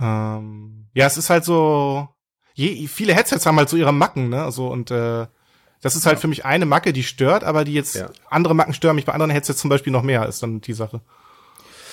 [SPEAKER 2] Ähm, ja, es ist halt so, je, viele Headsets haben halt so ihre Macken, ne? Also und äh, das ist halt für mich eine Macke, die stört, aber die jetzt
[SPEAKER 1] Ja.
[SPEAKER 2] andere Macken stören mich bei anderen Headsets zum Beispiel noch mehr, ist dann die Sache.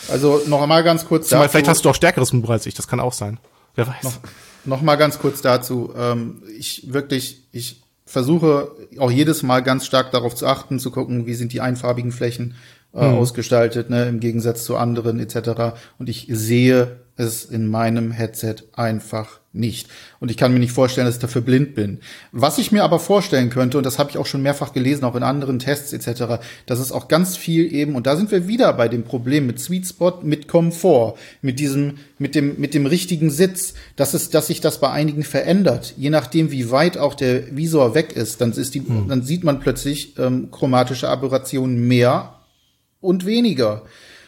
[SPEAKER 3] Also noch einmal ganz kurz
[SPEAKER 2] Zumal vielleicht hast du auch stärkeres Mura als ich, das kann auch sein. Wer weiß.
[SPEAKER 3] noch mal ganz kurz dazu. Ähm, ich wirklich, ich versuche auch jedes Mal ganz stark darauf zu achten, zu gucken, wie sind die einfarbigen Flächen äh, ausgestaltet, ne, im Gegensatz zu anderen etc. Und ich sehe es in meinem Headset einfach nicht. Und ich kann mir nicht vorstellen, dass ich dafür blind bin. Was ich mir aber vorstellen könnte, und das habe ich auch schon mehrfach gelesen, auch in anderen Tests etc., dass es auch ganz viel eben, und da sind wir wieder bei dem Problem mit Sweet Spot, mit Komfort, mit diesem, mit dem, mit dem richtigen Sitz, dass es, dass sich das bei einigen verändert. Je nachdem, wie weit auch der Visor weg ist, dann ist die, dann sieht man plötzlich ähm, chromatische Aberrationen mehr und weniger.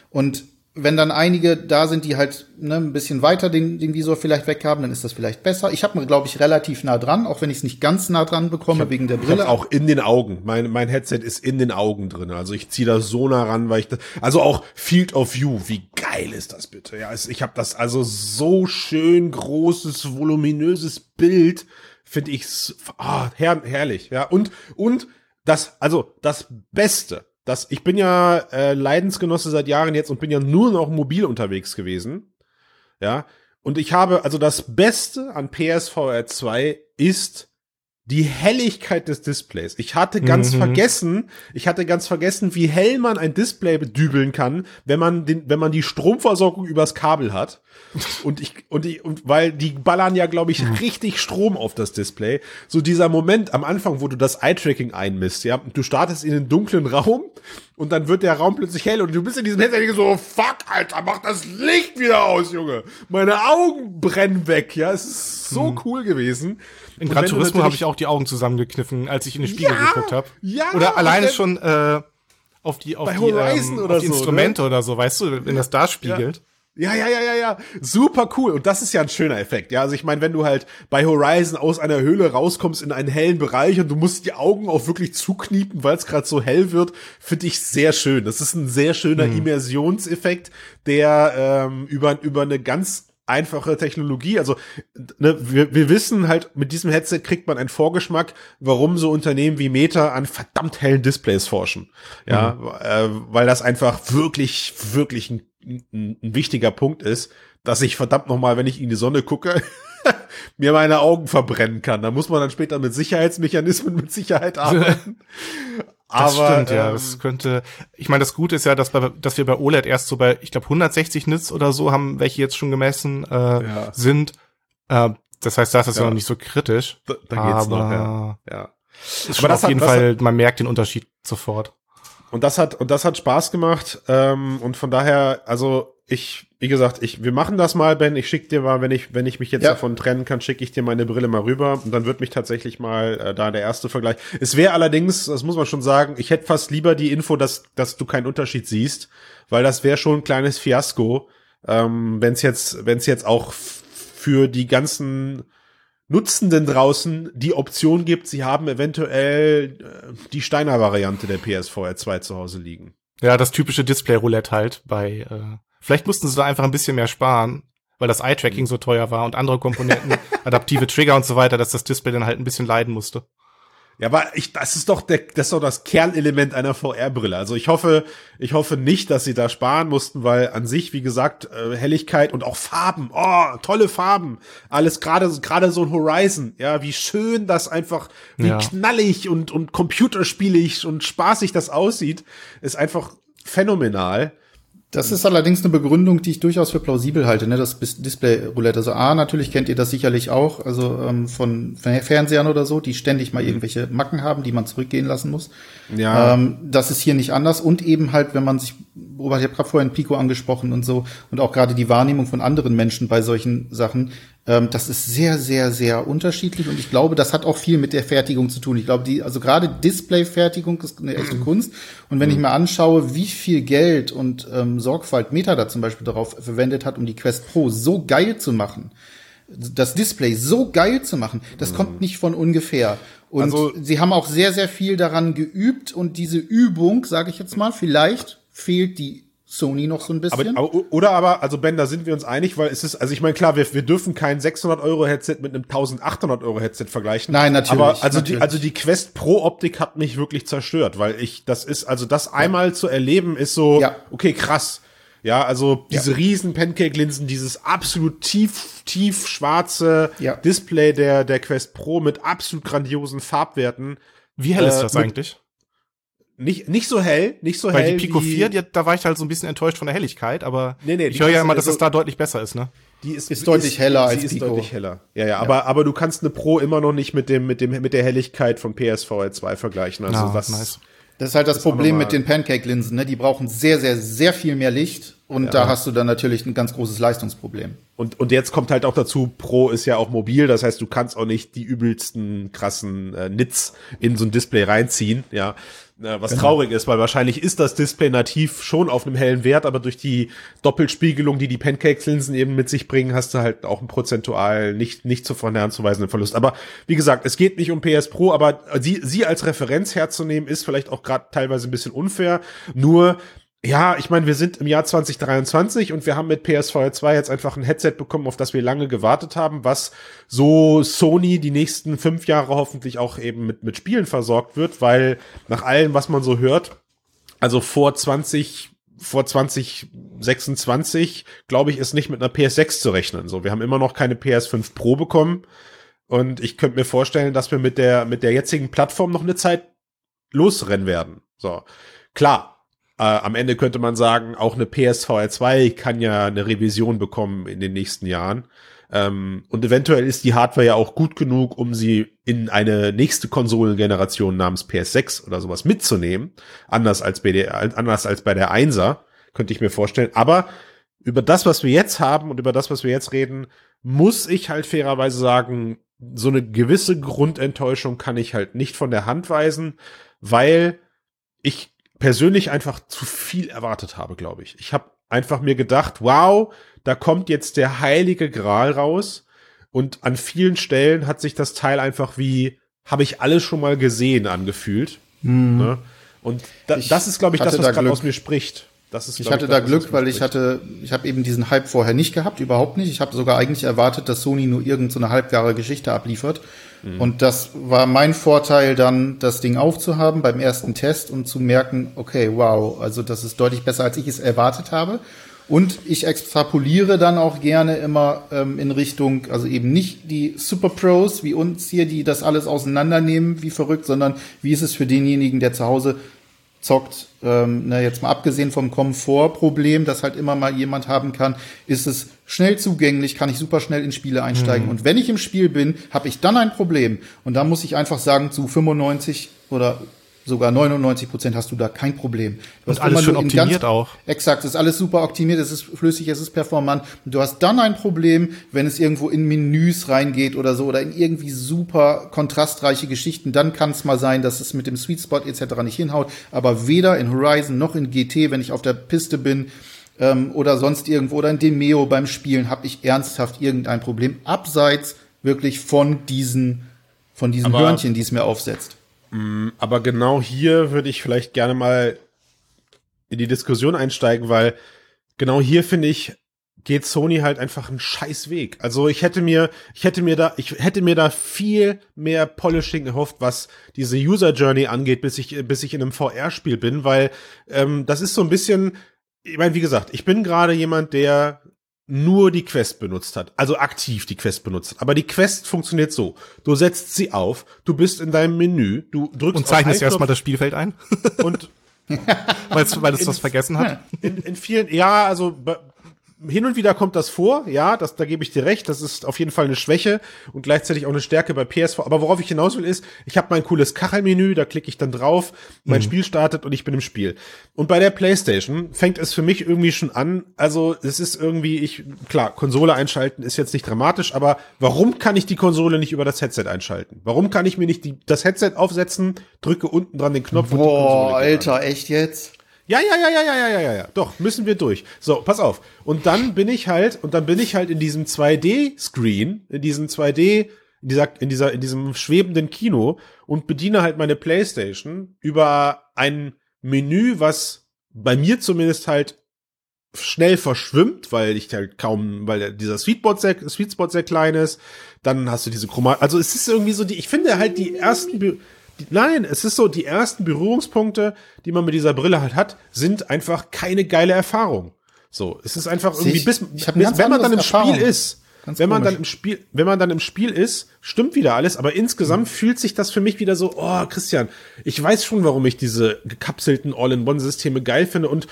[SPEAKER 3] Und wenn dann einige da sind, die halt ne, ein bisschen weiter den, den Visor vielleicht weg haben, dann ist das vielleicht besser. Ich habe mir, glaube ich, relativ nah dran, auch wenn ich es nicht ganz nah dran bekomme wegen der Brille.
[SPEAKER 1] auch in den Augen. Mein, mein Headset ist in den Augen drin. Also ich ziehe das so nah ran, weil ich das, also auch Field of View. Wie geil ist das bitte? Ja, es, ich habe das also so schön großes, voluminöses Bild. Finde ich ah, her, herrlich. Ja, und, und das, also das Beste. Das, ich bin ja äh, Leidensgenosse seit Jahren jetzt und bin ja nur noch mobil unterwegs gewesen. Ja. Und ich habe, also das Beste an PSVR 2 ist die Helligkeit des Displays. Ich hatte ganz
[SPEAKER 2] Mhm.
[SPEAKER 1] vergessen, ich hatte ganz vergessen, wie hell man ein Display bedübeln kann, wenn man den, wenn man die Stromversorgung übers Kabel hat. Und ich, und ich, und weil die ballern ja, glaube ich, richtig Strom auf das Display. So dieser Moment am Anfang, wo du das Eye-Tracking einmisst, ja, du startest in einen dunklen Raum und dann wird der Raum plötzlich hell und du bist in diesem Headset so, fuck, Alter, mach das Licht wieder aus, Junge. Meine Augen brennen weg, ja. Es ist so cool gewesen.
[SPEAKER 2] In Gran Turismo habe ich auch die Augen zusammengekniffen, als ich in den Spiegel
[SPEAKER 1] Ja,
[SPEAKER 2] geguckt habe.
[SPEAKER 1] ja,
[SPEAKER 2] Oder alleine schon äh, auf die auf die, ähm,
[SPEAKER 1] oder
[SPEAKER 2] auf die
[SPEAKER 1] so,
[SPEAKER 2] Instrumente oder so, weißt du, wenn das da spiegelt.
[SPEAKER 1] Ja, ja, ja, ja, ja. Super cool. Und das ist ja ein schöner Effekt. Ja, also ich meine, wenn du halt bei Horizon aus einer Höhle rauskommst in einen hellen Bereich und du musst die Augen auch wirklich zukniepen, weil es gerade so hell wird, finde ich sehr schön. Das ist ein sehr schöner mhm. Immersionseffekt, der ähm, über, über eine ganz einfache Technologie. Also ne, wir, wir wissen halt, mit diesem Headset kriegt man einen Vorgeschmack, warum so Unternehmen wie Meta an verdammt hellen Displays forschen. Ja, mhm. äh, weil das einfach wirklich, wirklich ein, ein, ein wichtiger Punkt ist, dass ich verdammt nochmal, wenn ich in die Sonne gucke, mir meine Augen verbrennen kann. Da muss man dann später mit Sicherheitsmechanismen mit Sicherheit arbeiten.
[SPEAKER 2] Das aber, stimmt, ja. Ähm, das könnte. Ich meine, das Gute ist ja, dass, bei, dass wir bei OLED erst so bei, ich glaube, 160 Nits oder so haben, welche jetzt schon gemessen äh, ja. sind. Äh, das heißt, das ist ja. noch nicht so kritisch. Da, da geht's aber, noch, ja. ja. Ist aber das auf jeden hat, Fall, man merkt den Unterschied sofort.
[SPEAKER 1] Und das hat, und das hat Spaß gemacht. Ähm, und von daher, also ich, wie gesagt, ich, wir machen das mal, Ben. Ich schick dir mal, wenn ich, wenn ich mich jetzt ja. davon trennen kann, schicke ich dir meine Brille mal rüber und dann wird mich tatsächlich mal äh, da der erste Vergleich. Es wäre allerdings, das muss man schon sagen, ich hätte fast lieber die Info, dass, dass du keinen Unterschied siehst, weil das wäre schon ein kleines Fiasko, ähm, wenn es jetzt, wenn es jetzt auch für die ganzen Nutzenden draußen die Option gibt, sie haben eventuell äh, die Steiner-Variante der PSVR 2 zu Hause liegen.
[SPEAKER 2] Ja, das typische Display-Roulette halt bei äh, Vielleicht mussten sie da einfach ein bisschen mehr sparen, weil das Eye-Tracking so teuer war und andere Komponenten, adaptive Trigger und so weiter, dass das Display dann halt ein bisschen leiden musste.
[SPEAKER 1] Ja, aber ich, das ist doch der, das ist doch das Kernelement einer VR-Brille. Also ich hoffe, ich hoffe nicht, dass sie da sparen mussten, weil an sich, wie gesagt, äh, Helligkeit und auch Farben, oh, tolle Farben, alles gerade, gerade so ein Horizon, ja, wie schön das einfach, wie ja. knallig und und computerspielig und spaßig das aussieht, ist einfach phänomenal.
[SPEAKER 3] Das ist allerdings eine Begründung, die ich durchaus für plausibel halte, ne? das Display-Roulette. Also A, natürlich kennt ihr das sicherlich auch, also ähm, von Fernsehern oder so, die ständig mal mhm. irgendwelche Macken haben, die man zurückgehen lassen muss. Ja. Ähm, das ist hier nicht anders. Und eben halt, wenn man sich, Robert, ich habe gerade vorhin Pico angesprochen und so, und auch gerade die Wahrnehmung von anderen Menschen bei solchen Sachen, das ist sehr, sehr, sehr unterschiedlich und ich glaube, das hat auch viel mit der Fertigung zu tun. Ich glaube, die, also gerade Display-Fertigung ist eine echte mhm. Kunst. Und wenn mhm. ich mir anschaue, wie viel Geld und ähm, Sorgfalt Meta da zum Beispiel darauf verwendet hat, um die Quest Pro so geil zu machen, das Display so geil zu machen, das mhm. kommt nicht von ungefähr. Und also, sie haben auch sehr, sehr viel daran geübt und diese Übung, sage ich jetzt mal, vielleicht fehlt die Sony noch so ein bisschen.
[SPEAKER 1] Aber, aber, oder aber, also Ben, da sind wir uns einig, weil es ist, also ich meine, klar, wir, wir dürfen kein 600 Euro Headset mit einem 1800 Euro Headset vergleichen.
[SPEAKER 3] Nein, natürlich.
[SPEAKER 1] Aber also
[SPEAKER 3] natürlich.
[SPEAKER 1] die, also die Quest Pro Optik hat mich wirklich zerstört, weil ich, das ist, also das einmal zu erleben ist so, ja. okay, krass. Ja, also diese ja. riesen Pancake-Linsen, dieses absolut tief, tief schwarze ja. Display der, der Quest Pro mit absolut grandiosen Farbwerten.
[SPEAKER 2] Wie hell äh, ist das eigentlich?
[SPEAKER 1] Nicht, nicht so hell, nicht so
[SPEAKER 2] Weil
[SPEAKER 1] hell.
[SPEAKER 2] Weil die Pico 4, die, da war ich halt so ein bisschen enttäuscht von der Helligkeit, aber nee, nee, ich höre ja immer, dass also, es da deutlich besser ist, ne?
[SPEAKER 3] Die ist, ist deutlich ist, heller als
[SPEAKER 1] ist Pico. deutlich heller. Ja, ja, aber, aber du kannst eine Pro immer noch nicht mit dem, mit dem, mit der Helligkeit von PSVR 2 vergleichen. Also
[SPEAKER 3] ah,
[SPEAKER 1] das,
[SPEAKER 3] nice. das ist halt das, das Problem mit den Pancake-Linsen, ne? Die brauchen sehr, sehr, sehr viel mehr Licht und ja. da hast du dann natürlich ein ganz großes Leistungsproblem.
[SPEAKER 1] Und, und jetzt kommt halt auch dazu, Pro ist ja auch mobil, das heißt, du kannst auch nicht die übelsten krassen äh, Nits in so ein Display reinziehen, ja. Äh, was genau. traurig ist, weil wahrscheinlich ist das Display nativ schon auf einem hellen Wert, aber durch die Doppelspiegelung, die die Pancakes-Linsen eben mit sich bringen, hast du halt auch einen prozentual nicht, nicht zu von anzuweisenden Verlust. Aber wie gesagt, es geht nicht um PS Pro, aber sie, sie als Referenz herzunehmen, ist vielleicht auch gerade teilweise ein bisschen unfair. Nur ja, ich meine, wir sind im Jahr 2023 und wir haben mit PSVR 2 jetzt einfach ein Headset bekommen, auf das wir lange gewartet haben, was so Sony die nächsten fünf Jahre hoffentlich auch eben mit, mit Spielen versorgt wird, weil nach allem, was man so hört, also vor 20, vor 2026, glaube ich, ist nicht mit einer PS6 zu rechnen. So, wir haben immer noch keine PS5 Pro bekommen und ich könnte mir vorstellen, dass wir mit der, mit der jetzigen Plattform noch eine Zeit losrennen werden. So. Klar, äh, am Ende könnte man sagen, auch eine PSVR 2 kann ja eine Revision bekommen in den nächsten Jahren. Ähm, und eventuell ist die Hardware ja auch gut genug, um sie in eine nächste Konsolengeneration namens PS6 oder sowas mitzunehmen. Anders als bei der, anders als bei der 1er, könnte ich mir vorstellen. Aber über das, was wir jetzt haben und über das, was wir jetzt reden, muss ich halt fairerweise sagen, so eine gewisse Grundenttäuschung kann ich halt nicht von der Hand weisen, weil ich persönlich einfach zu viel erwartet habe, glaube ich. Ich habe einfach mir gedacht, wow, da kommt jetzt der heilige Gral raus. Und an vielen Stellen hat sich das Teil einfach wie, habe ich alles schon mal gesehen, angefühlt. Mhm. Ne? Und da, das ist, glaube ich, das, was da gerade aus mir spricht. Das ist,
[SPEAKER 3] ich hatte ich, da Glück, weil ich hatte, ich habe eben diesen Hype vorher nicht gehabt, überhaupt nicht. Ich habe sogar eigentlich erwartet, dass Sony nur irgendeine so halbgare Geschichte abliefert. Mhm. Und das war mein Vorteil, dann das Ding aufzuhaben beim ersten Test und zu merken, okay, wow, also das ist deutlich besser, als ich es erwartet habe. Und ich extrapoliere dann auch gerne immer ähm, in Richtung, also eben nicht die Super Pros wie uns hier, die das alles auseinandernehmen wie verrückt, sondern wie ist es für denjenigen, der zu Hause zockt, ähm, na, jetzt mal abgesehen vom Komfortproblem, das halt immer mal jemand haben kann, ist es schnell zugänglich, kann ich super schnell in Spiele einsteigen. Mhm. Und wenn ich im Spiel bin, habe ich dann ein Problem. Und da muss ich einfach sagen, zu 95 oder sogar 99 Prozent hast du da kein Problem.
[SPEAKER 2] Du und alles schön optimiert auch.
[SPEAKER 3] Exakt, es ist alles super optimiert, es ist flüssig, es ist performant. Und du hast dann ein Problem, wenn es irgendwo in Menüs reingeht oder so oder in irgendwie super kontrastreiche Geschichten, dann kann es mal sein, dass es mit dem Sweet Spot etc. nicht hinhaut. Aber weder in Horizon noch in GT, wenn ich auf der Piste bin, ähm, oder sonst irgendwo oder in Demeo beim Spielen, habe ich ernsthaft irgendein Problem, abseits wirklich von diesen, von diesen Aber Hörnchen, die es mir aufsetzt.
[SPEAKER 1] Mm, aber genau hier würde ich vielleicht gerne mal in die Diskussion einsteigen, weil genau hier finde ich, geht Sony halt einfach einen scheiß Weg. Also ich hätte mir, ich hätte mir da, ich hätte mir da viel mehr Polishing gehofft, was diese User Journey angeht, bis ich, bis ich in einem VR-Spiel bin, weil ähm, das ist so ein bisschen, ich meine, wie gesagt, ich bin gerade jemand, der nur die Quest benutzt hat, also aktiv die Quest benutzt hat. Aber die Quest funktioniert so. Du setzt sie auf, du bist in deinem Menü, du drückst
[SPEAKER 2] Und zeichnest erstmal das Spielfeld ein.
[SPEAKER 1] und
[SPEAKER 2] weil es was vergessen hat.
[SPEAKER 1] In, in vielen, ja, also hin und wieder kommt das vor, ja, das, da gebe ich dir recht, das ist auf jeden Fall eine Schwäche und gleichzeitig auch eine Stärke bei PSV. Aber worauf ich hinaus will, ist, ich habe mein cooles Kachelmenü, da klicke ich dann drauf, mein mhm. Spiel startet und ich bin im Spiel. Und bei der PlayStation fängt es für mich irgendwie schon an, also es ist irgendwie, ich, klar, Konsole einschalten ist jetzt nicht dramatisch, aber warum kann ich die Konsole nicht über das Headset einschalten? Warum kann ich mir nicht die, das Headset aufsetzen, drücke unten dran den Knopf
[SPEAKER 3] Boah, und die Konsole Alter, an? echt jetzt?
[SPEAKER 1] Ja, ja, ja, ja, ja, ja, ja, ja. Doch, müssen wir durch. So, pass auf. Und dann bin ich halt, und dann bin ich halt in diesem 2D-Screen, in diesem 2D, in dieser, in dieser, in diesem schwebenden Kino und bediene halt meine Playstation über ein Menü, was bei mir zumindest halt schnell verschwimmt, weil ich halt kaum, weil dieser Sweetspot sehr, Sweetspot sehr klein ist. Dann hast du diese Chromat, also es ist irgendwie so die, ich finde halt die ersten, nein, es ist so, die ersten Berührungspunkte, die man mit dieser Brille halt hat, sind einfach keine geile Erfahrung. So, es ist einfach irgendwie,
[SPEAKER 3] ich,
[SPEAKER 1] bis,
[SPEAKER 3] ich bis
[SPEAKER 1] wenn man dann im Erfahrung. Spiel ist, Ganz wenn man dann im Spiel, wenn man dann im Spiel ist, stimmt wieder alles, aber insgesamt mhm. fühlt sich das für mich wieder so, oh, Christian, ich weiß schon, warum ich diese gekapselten All-in-One-Systeme geil finde und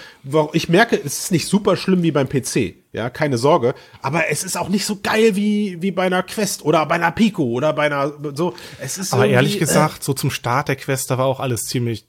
[SPEAKER 1] ich merke, es ist nicht super schlimm wie beim PC, ja, keine Sorge, aber es ist auch nicht so geil wie, wie bei einer Quest oder bei einer Pico oder bei einer, so, es ist
[SPEAKER 2] Aber ehrlich äh, gesagt, äh, so zum Start der Quest, da war auch alles ziemlich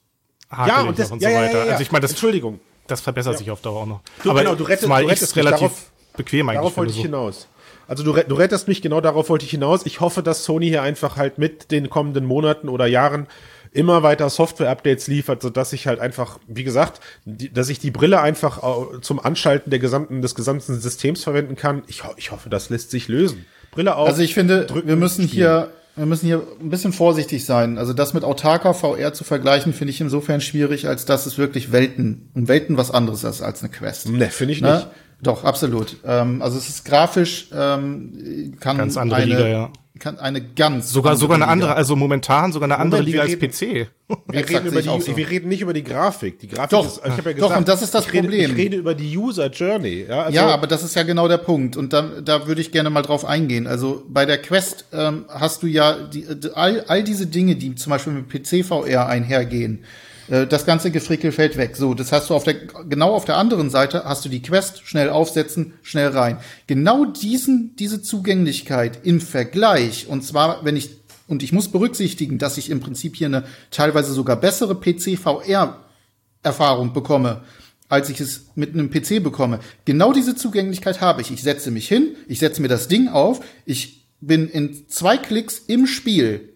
[SPEAKER 1] hakelig ja, und, das, und so ja, weiter. Ja,
[SPEAKER 2] ja, also ich meine, das,
[SPEAKER 1] Entschuldigung.
[SPEAKER 2] Das verbessert sich auf Dauer auch noch.
[SPEAKER 1] Du, aber genau, du rettest,
[SPEAKER 2] mal
[SPEAKER 1] du rettest
[SPEAKER 2] relativ darauf, bequem
[SPEAKER 1] eigentlich. Darauf wollte ich so. hinaus. Also du, du rettest mich, genau darauf wollte ich hinaus. Ich hoffe, dass Sony hier einfach halt mit den kommenden Monaten oder Jahren immer weiter Software-Updates liefert, so dass ich halt einfach, wie gesagt, die, dass ich die Brille einfach zum Anschalten der gesamten, des gesamten Systems verwenden kann. Ich, ich hoffe, das lässt sich lösen.
[SPEAKER 3] Brille auf. Also ich finde, wir müssen hier, wir müssen hier ein bisschen vorsichtig sein. Also das mit autarker VR zu vergleichen, finde ich insofern schwierig, als dass es wirklich Welten, um Welten was anderes ist als eine Quest.
[SPEAKER 1] Ne, finde ich ne? nicht.
[SPEAKER 3] Doch, absolut. Ähm, also es ist grafisch, ähm, kann
[SPEAKER 2] ganz andere eine, Liga, ja.
[SPEAKER 3] Kann eine ganz
[SPEAKER 2] sogar sogar eine andere, also momentan sogar eine Moment, andere Liga als reden, PC.
[SPEAKER 1] Wir reden, über die, so. wir reden nicht über die Grafik. Die Grafik
[SPEAKER 3] doch, ist, ich habe ja gesagt, doch, und das ist das
[SPEAKER 1] ich
[SPEAKER 3] Problem.
[SPEAKER 1] Rede, ich rede über die User Journey. Ja,
[SPEAKER 3] also ja, aber das ist ja genau der Punkt. Und da, da würde ich gerne mal drauf eingehen. Also bei der Quest ähm, hast du ja die, all, all diese Dinge, die zum Beispiel mit PC VR einhergehen das ganze Gefrickel fällt weg. So, das hast du auf der, genau auf der anderen Seite hast du die Quest, schnell aufsetzen, schnell rein. Genau diesen, diese Zugänglichkeit im Vergleich, und zwar, wenn ich, und ich muss berücksichtigen, dass ich im Prinzip hier eine teilweise sogar bessere PC-VR-Erfahrung bekomme, als ich es mit einem PC bekomme. Genau diese Zugänglichkeit habe ich. Ich setze mich hin, ich setze mir das Ding auf, ich bin in zwei Klicks im Spiel.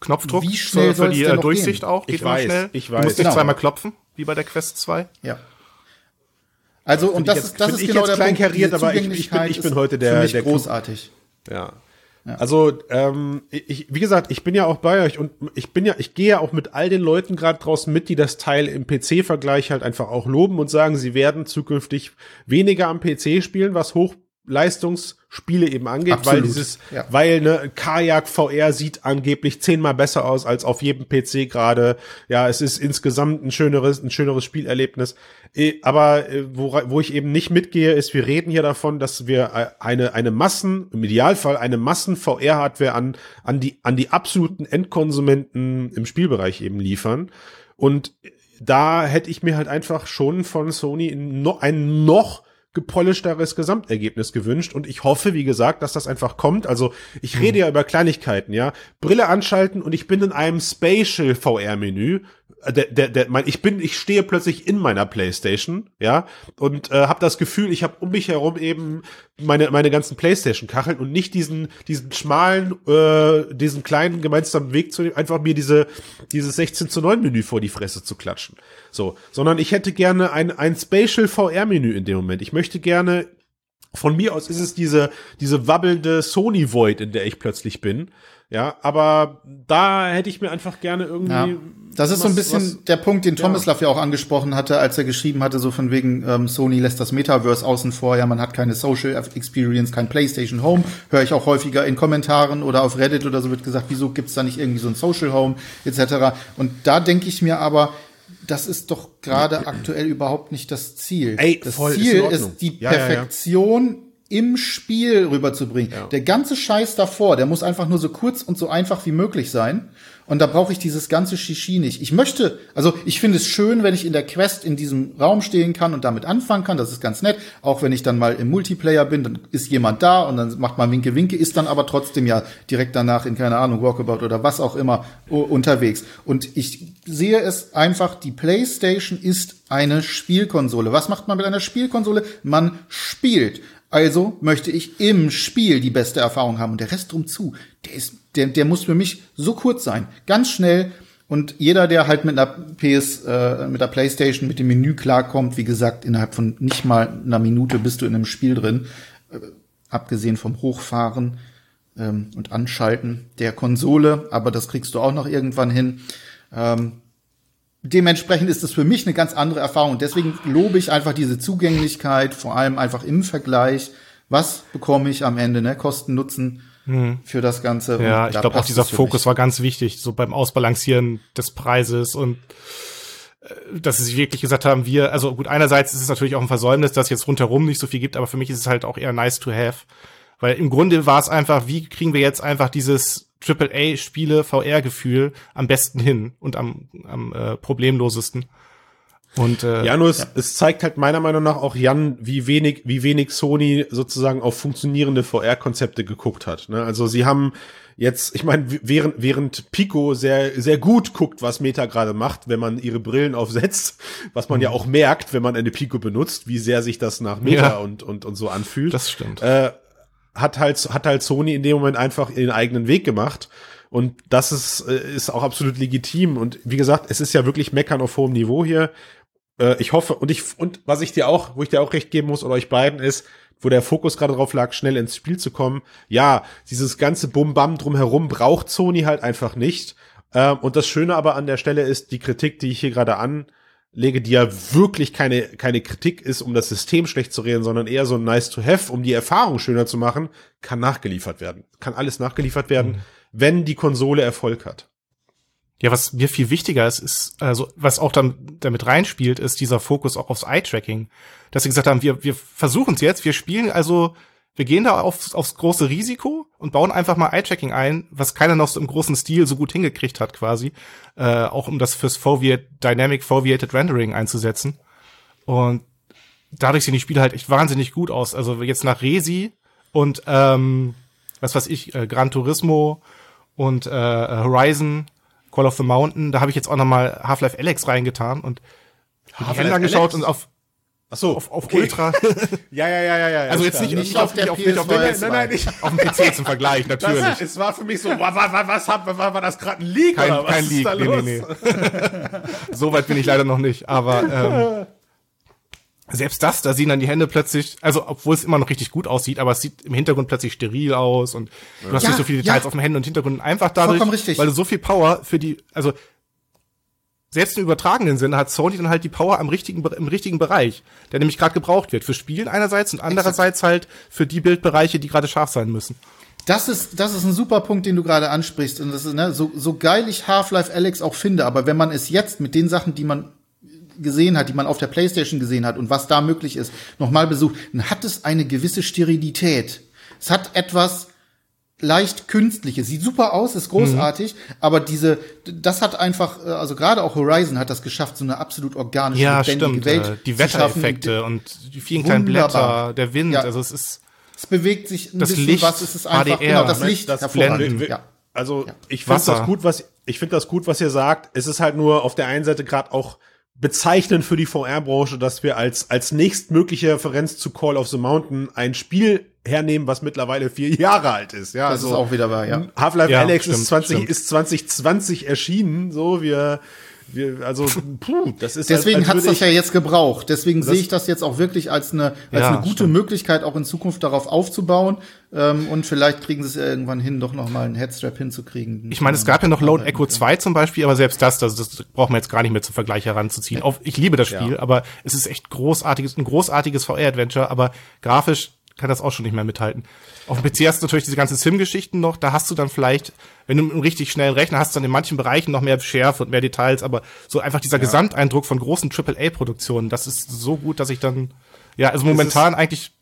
[SPEAKER 2] Knopfdruck
[SPEAKER 3] wie schnell
[SPEAKER 2] für, für die Durchsicht gehen? auch.
[SPEAKER 1] Geht ich weiß, schnell.
[SPEAKER 2] ich weiß. Du musst nicht genau. zweimal klopfen, wie bei der Quest 2.
[SPEAKER 3] Ja. Also, und das ist, das ist
[SPEAKER 1] ich
[SPEAKER 3] genau
[SPEAKER 1] jetzt
[SPEAKER 3] der Punkt. diese
[SPEAKER 1] aber ich, ich, bin, ich bin heute der,
[SPEAKER 3] für mich
[SPEAKER 1] der
[SPEAKER 3] großartig.
[SPEAKER 1] Ja. Also, ähm, ich, wie gesagt, ich bin ja auch bei euch und ich bin ja, ich gehe ja auch mit all den Leuten gerade draußen mit, die das Teil im PC-Vergleich halt einfach auch loben und sagen, sie werden zukünftig weniger am PC spielen, was Hochleistungsspiele eben angeht,
[SPEAKER 3] Absolut,
[SPEAKER 1] weil dieses,
[SPEAKER 3] ja.
[SPEAKER 1] weil ne, Kajak VR sieht angeblich zehnmal besser aus als auf jedem PC gerade. Ja, es ist insgesamt ein schöneres, ein schöneres Spielerlebnis. Eh, Aber äh, wo, wo ich eben nicht mitgehe, ist, wir reden hier davon, dass wir äh, eine, eine Massen, im Idealfall eine Massen-VR-Hardware an, an die, an die absoluten Endkonsumenten im Spielbereich eben liefern. Und da hätte ich mir halt einfach schon von Sony no, ein noch gepolischteres Gesamtergebnis gewünscht und ich hoffe, wie gesagt, dass das einfach kommt. Also ich rede ja über Kleinigkeiten, ja. Brille anschalten und ich bin in einem Spatial VR-Menü. Äh, Der, der, der, mein, ich bin, ich stehe plötzlich in meiner Playstation, ja, und äh, habe das Gefühl, ich habe um mich herum eben meine meine ganzen Playstation-Kacheln und nicht diesen diesen schmalen, äh, diesen kleinen gemeinsamen Weg zu nehmen, einfach mir diese dieses 16 zu 9 Menü vor die Fresse zu klatschen. So, sondern ich hätte gerne ein ein Spatial VR-Menü in dem Moment. Ich möchte gerne von mir aus ist es diese, diese wabbelnde Sony Void, in der ich plötzlich bin. Ja, aber da hätte ich mir einfach gerne irgendwie.
[SPEAKER 3] Ja. Das ist so ein bisschen
[SPEAKER 1] was-
[SPEAKER 3] der Punkt, den
[SPEAKER 1] Ja.
[SPEAKER 3] Tomislav ja auch angesprochen hatte, als er geschrieben hatte, so von wegen ähm, Sony lässt das Metaverse außen vor, ja, man hat keine Social Experience, kein PlayStation Home, höre ich auch häufiger in Kommentaren oder auf Reddit oder so wird gesagt, wieso gibt's da nicht irgendwie so ein Social Home etc. Und da denke ich mir aber, das ist doch gerade aktuell überhaupt nicht das Ziel.
[SPEAKER 1] Ey,
[SPEAKER 3] das
[SPEAKER 1] voll, ist
[SPEAKER 3] Ziel
[SPEAKER 1] Ordnung.
[SPEAKER 3] ist, die
[SPEAKER 1] Ja, ja, ja.
[SPEAKER 3] Perfektion im Spiel rüberzubringen.
[SPEAKER 1] Ja.
[SPEAKER 3] Der ganze Scheiß davor, der muss einfach nur so kurz und so einfach wie möglich sein. Und da brauche ich dieses ganze Shishi nicht. Ich möchte, also ich finde es schön, wenn ich in der Quest in diesem Raum stehen kann und damit anfangen kann. Das ist ganz nett. Auch wenn ich dann mal im Multiplayer bin, dann ist jemand da und dann macht man Winke Winke, ist dann aber trotzdem ja direkt danach in keine Ahnung Walkabout oder was auch immer unterwegs. Und ich sehe es einfach, die PlayStation ist eine Spielkonsole. Was macht man mit einer Spielkonsole? Man spielt. Also möchte ich im Spiel die beste Erfahrung haben und der Rest drum zu. Der ist, der, der muss für mich so kurz sein, ganz schnell. Und jeder, der halt mit einer PS, äh, mit der PlayStation, mit dem Menü klarkommt, wie gesagt, innerhalb von nicht mal einer Minute bist du in einem Spiel drin, äh, abgesehen vom Hochfahren ähm, und Anschalten der Konsole, aber das kriegst du auch noch irgendwann hin. Ähm, dementsprechend ist es für mich eine ganz andere Erfahrung. Und deswegen lobe ich einfach diese Zugänglichkeit, vor allem einfach im Vergleich. Was bekomme ich am Ende, ne? Kosten, Nutzen für das Ganze.
[SPEAKER 2] Ja, ich glaube auch dieser Fokus
[SPEAKER 3] mich.
[SPEAKER 2] war ganz wichtig, so beim Ausbalancieren des Preises und äh, dass sie sich wirklich gesagt haben, wir, also gut, einerseits ist es natürlich auch ein Versäumnis, dass es jetzt rundherum nicht so viel gibt, aber für mich ist es halt auch eher nice to have. Weil im Grunde war es einfach, wie kriegen wir jetzt einfach dieses AAA-Spiele VR-Gefühl am besten hin und am, am äh, problemlosesten. Und äh,
[SPEAKER 1] Ja, nur es, es zeigt halt meiner Meinung nach auch Jan, wie wenig, wie wenig Sony sozusagen auf funktionierende VR-Konzepte geguckt hat. Ne? Also sie haben jetzt, ich meine, während, während Pico sehr, sehr gut guckt, was Meta gerade macht, wenn man ihre Brillen aufsetzt, was man ja auch merkt, wenn man eine Pico benutzt, wie sehr sich das nach Meta
[SPEAKER 2] Ja.
[SPEAKER 1] und, und, und so anfühlt.
[SPEAKER 2] das stimmt.
[SPEAKER 1] äh, hat halt hat halt Sony in dem Moment einfach ihren eigenen Weg gemacht. Und das ist äh, ist auch absolut legitim. Und wie gesagt es ist ja wirklich meckern auf hohem Niveau hier. Äh, ich hoffe und ich und was ich dir auch wo ich dir auch recht geben muss oder euch beiden ist wo der Fokus gerade drauf lag schnell ins Spiel zu kommen. Ja dieses ganze Bum Bam drumherum braucht Sony halt einfach nicht. Ähm, und das Schöne aber an der Stelle ist die Kritik die ich hier gerade an lege, die ja wirklich keine, keine Kritik ist, um das System schlecht zu reden, sondern eher so ein nice to have, um die Erfahrung schöner zu machen, kann nachgeliefert werden. Kann alles nachgeliefert werden, wenn die Konsole Erfolg hat.
[SPEAKER 2] Ja, was mir viel wichtiger ist, ist, also was auch dann damit reinspielt, ist dieser Fokus auch aufs Eye-Tracking. Dass sie gesagt haben, wir, wir versuchen es jetzt, wir spielen also, wir gehen da aufs, aufs große Risiko und bauen einfach mal Eye-Tracking ein, was keiner noch so im großen Stil so gut hingekriegt hat quasi, äh, auch um das fürs Foveat, Dynamic Foveated Rendering einzusetzen. Und dadurch sehen die Spiele halt echt wahnsinnig gut aus. Also jetzt nach Resi und ähm, was weiß ich, äh, Gran Turismo und äh, Horizon, Call of the Mountain, da habe ich jetzt auch noch mal Half-Life Alex reingetan und
[SPEAKER 1] Half-Life
[SPEAKER 2] angeschaut und auf,
[SPEAKER 1] Ach so,
[SPEAKER 2] auf, auf
[SPEAKER 1] okay.
[SPEAKER 2] Ultra.
[SPEAKER 1] Ja, ja, ja, ja, ja.
[SPEAKER 2] Also jetzt
[SPEAKER 1] klar.
[SPEAKER 2] nicht,
[SPEAKER 3] Nicht auf
[SPEAKER 2] auf,
[SPEAKER 3] der
[SPEAKER 2] auf, nicht auf,
[SPEAKER 3] PS2.
[SPEAKER 2] nein,
[SPEAKER 1] Nein, nein, nicht.
[SPEAKER 2] auf dem PC zum Vergleich, natürlich.
[SPEAKER 1] Das, es war für mich so, wa, wa, wa, was hat, war, war das gerade ein Leak
[SPEAKER 2] Kein,
[SPEAKER 1] oder was
[SPEAKER 2] kein
[SPEAKER 1] ist
[SPEAKER 2] Leak,
[SPEAKER 1] da
[SPEAKER 2] nee,
[SPEAKER 1] los?
[SPEAKER 2] nee, nee. so weit bin ich leider noch nicht, aber ähm, selbst das, da sehen dann die Hände plötzlich, also obwohl es immer noch richtig gut aussieht, aber es sieht im Hintergrund plötzlich steril aus und du hast
[SPEAKER 3] Ja,
[SPEAKER 2] nicht so viele Details
[SPEAKER 3] ja.
[SPEAKER 2] auf dem Händen und Hintergrund. Einfach dadurch, weil du so viel Power für die, also selbst im übertragenen Sinne hat Sony dann halt die Power am richtigen, im richtigen Bereich, der nämlich gerade gebraucht wird. Für Spielen einerseits und andererseits halt für die Bildbereiche, die gerade scharf sein müssen.
[SPEAKER 3] Das ist, das ist ein super Punkt, den du gerade ansprichst. Und das ist, ne, so, so geil ich Half-Life Alex auch finde, aber wenn man es jetzt mit den Sachen, die man gesehen hat, die man auf der Playstation gesehen hat und was da möglich ist, nochmal besucht, dann hat es eine gewisse Sterilität. Es hat etwas leicht künstliches. Sieht super aus, ist großartig, aber diese, das hat einfach, äh, also gerade auch Horizon hat das geschafft, so eine absolut organische,
[SPEAKER 2] Ja,
[SPEAKER 3] lebendige
[SPEAKER 2] stimmt.
[SPEAKER 3] Welt
[SPEAKER 2] äh, die. Wettereffekte und die vielen kleinen. Blätter, der Wind,
[SPEAKER 3] Ja.
[SPEAKER 2] also es ist
[SPEAKER 3] Es bewegt sich ein
[SPEAKER 2] Das
[SPEAKER 3] bisschen
[SPEAKER 2] Licht,
[SPEAKER 3] was, es ist einfach,
[SPEAKER 2] HDR,
[SPEAKER 3] genau, das
[SPEAKER 2] ne?
[SPEAKER 3] Licht
[SPEAKER 1] Das
[SPEAKER 3] hervorragend. Ja.
[SPEAKER 1] Also
[SPEAKER 3] Ja.
[SPEAKER 1] ich finde das gut, was ich finde das gut, was ihr sagt. Es ist halt nur auf der einen Seite gerade auch bezeichnend für die VR-Branche, dass wir als als nächstmögliche Referenz zu Call of the Mountain ein Spiel hernehmen, was mittlerweile vier Jahre alt ist. Ja,
[SPEAKER 3] Das
[SPEAKER 1] also
[SPEAKER 3] ist auch wieder wahr, ja.
[SPEAKER 1] Half-Life
[SPEAKER 2] Ja,
[SPEAKER 1] Alex
[SPEAKER 2] stimmt,
[SPEAKER 1] ist 20
[SPEAKER 2] stimmt.
[SPEAKER 1] ist 2020 erschienen. So wir wir also puh, das ist
[SPEAKER 3] Deswegen
[SPEAKER 1] als, als
[SPEAKER 3] hat's
[SPEAKER 1] würde
[SPEAKER 3] das ja jetzt gebraucht. Deswegen sehe ich das jetzt auch wirklich als eine, als
[SPEAKER 2] Ja,
[SPEAKER 3] eine gute
[SPEAKER 2] stimmt.
[SPEAKER 3] Möglichkeit, auch in Zukunft darauf aufzubauen. Ähm, und vielleicht kriegen sie es ja irgendwann hin, doch noch mal einen Headstrap hinzukriegen.
[SPEAKER 2] Ich meine, es gab ja noch Lone Echo 2 zum Beispiel, aber selbst das, das, das braucht man jetzt gar nicht mehr zum Vergleich heranzuziehen. Auf, ich liebe das Spiel,
[SPEAKER 1] Ja.
[SPEAKER 2] aber es ist echt großartiges, ein großartiges VR-Adventure, aber grafisch kann das auch schon nicht mehr mithalten. Auf dem PC hast du natürlich diese ganzen Sim-Geschichten noch, da hast du dann vielleicht, wenn du mit einem richtig schnellen Rechner hast, du dann in manchen Bereichen noch mehr Schärfe und mehr Details, aber so einfach dieser Gesamteindruck von großen AAA-Produktionen, das ist so gut, dass ich dann, ja, also momentan eigentlich,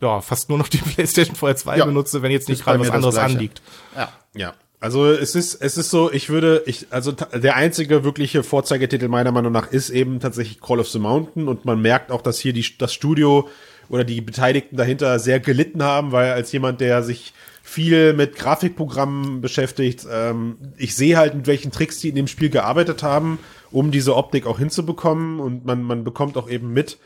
[SPEAKER 2] ja, fast nur noch die PlayStation VR 2
[SPEAKER 3] Ja.
[SPEAKER 2] benutze, wenn jetzt nicht gerade was anderes anliegt.
[SPEAKER 3] Ja.
[SPEAKER 1] Ja. Also es ist es ist so, ich würde ich also der einzige wirkliche Vorzeigetitel meiner Meinung nach ist eben tatsächlich Call of the Mountain und man merkt auch, dass hier die das Studio oder die Beteiligten dahinter sehr gelitten haben, weil als jemand, der sich viel mit Grafikprogrammen beschäftigt, ähm, ich sehe halt, mit welchen Tricks die in dem Spiel gearbeitet haben, um diese Optik auch hinzubekommen. Und man man bekommt auch eben mit,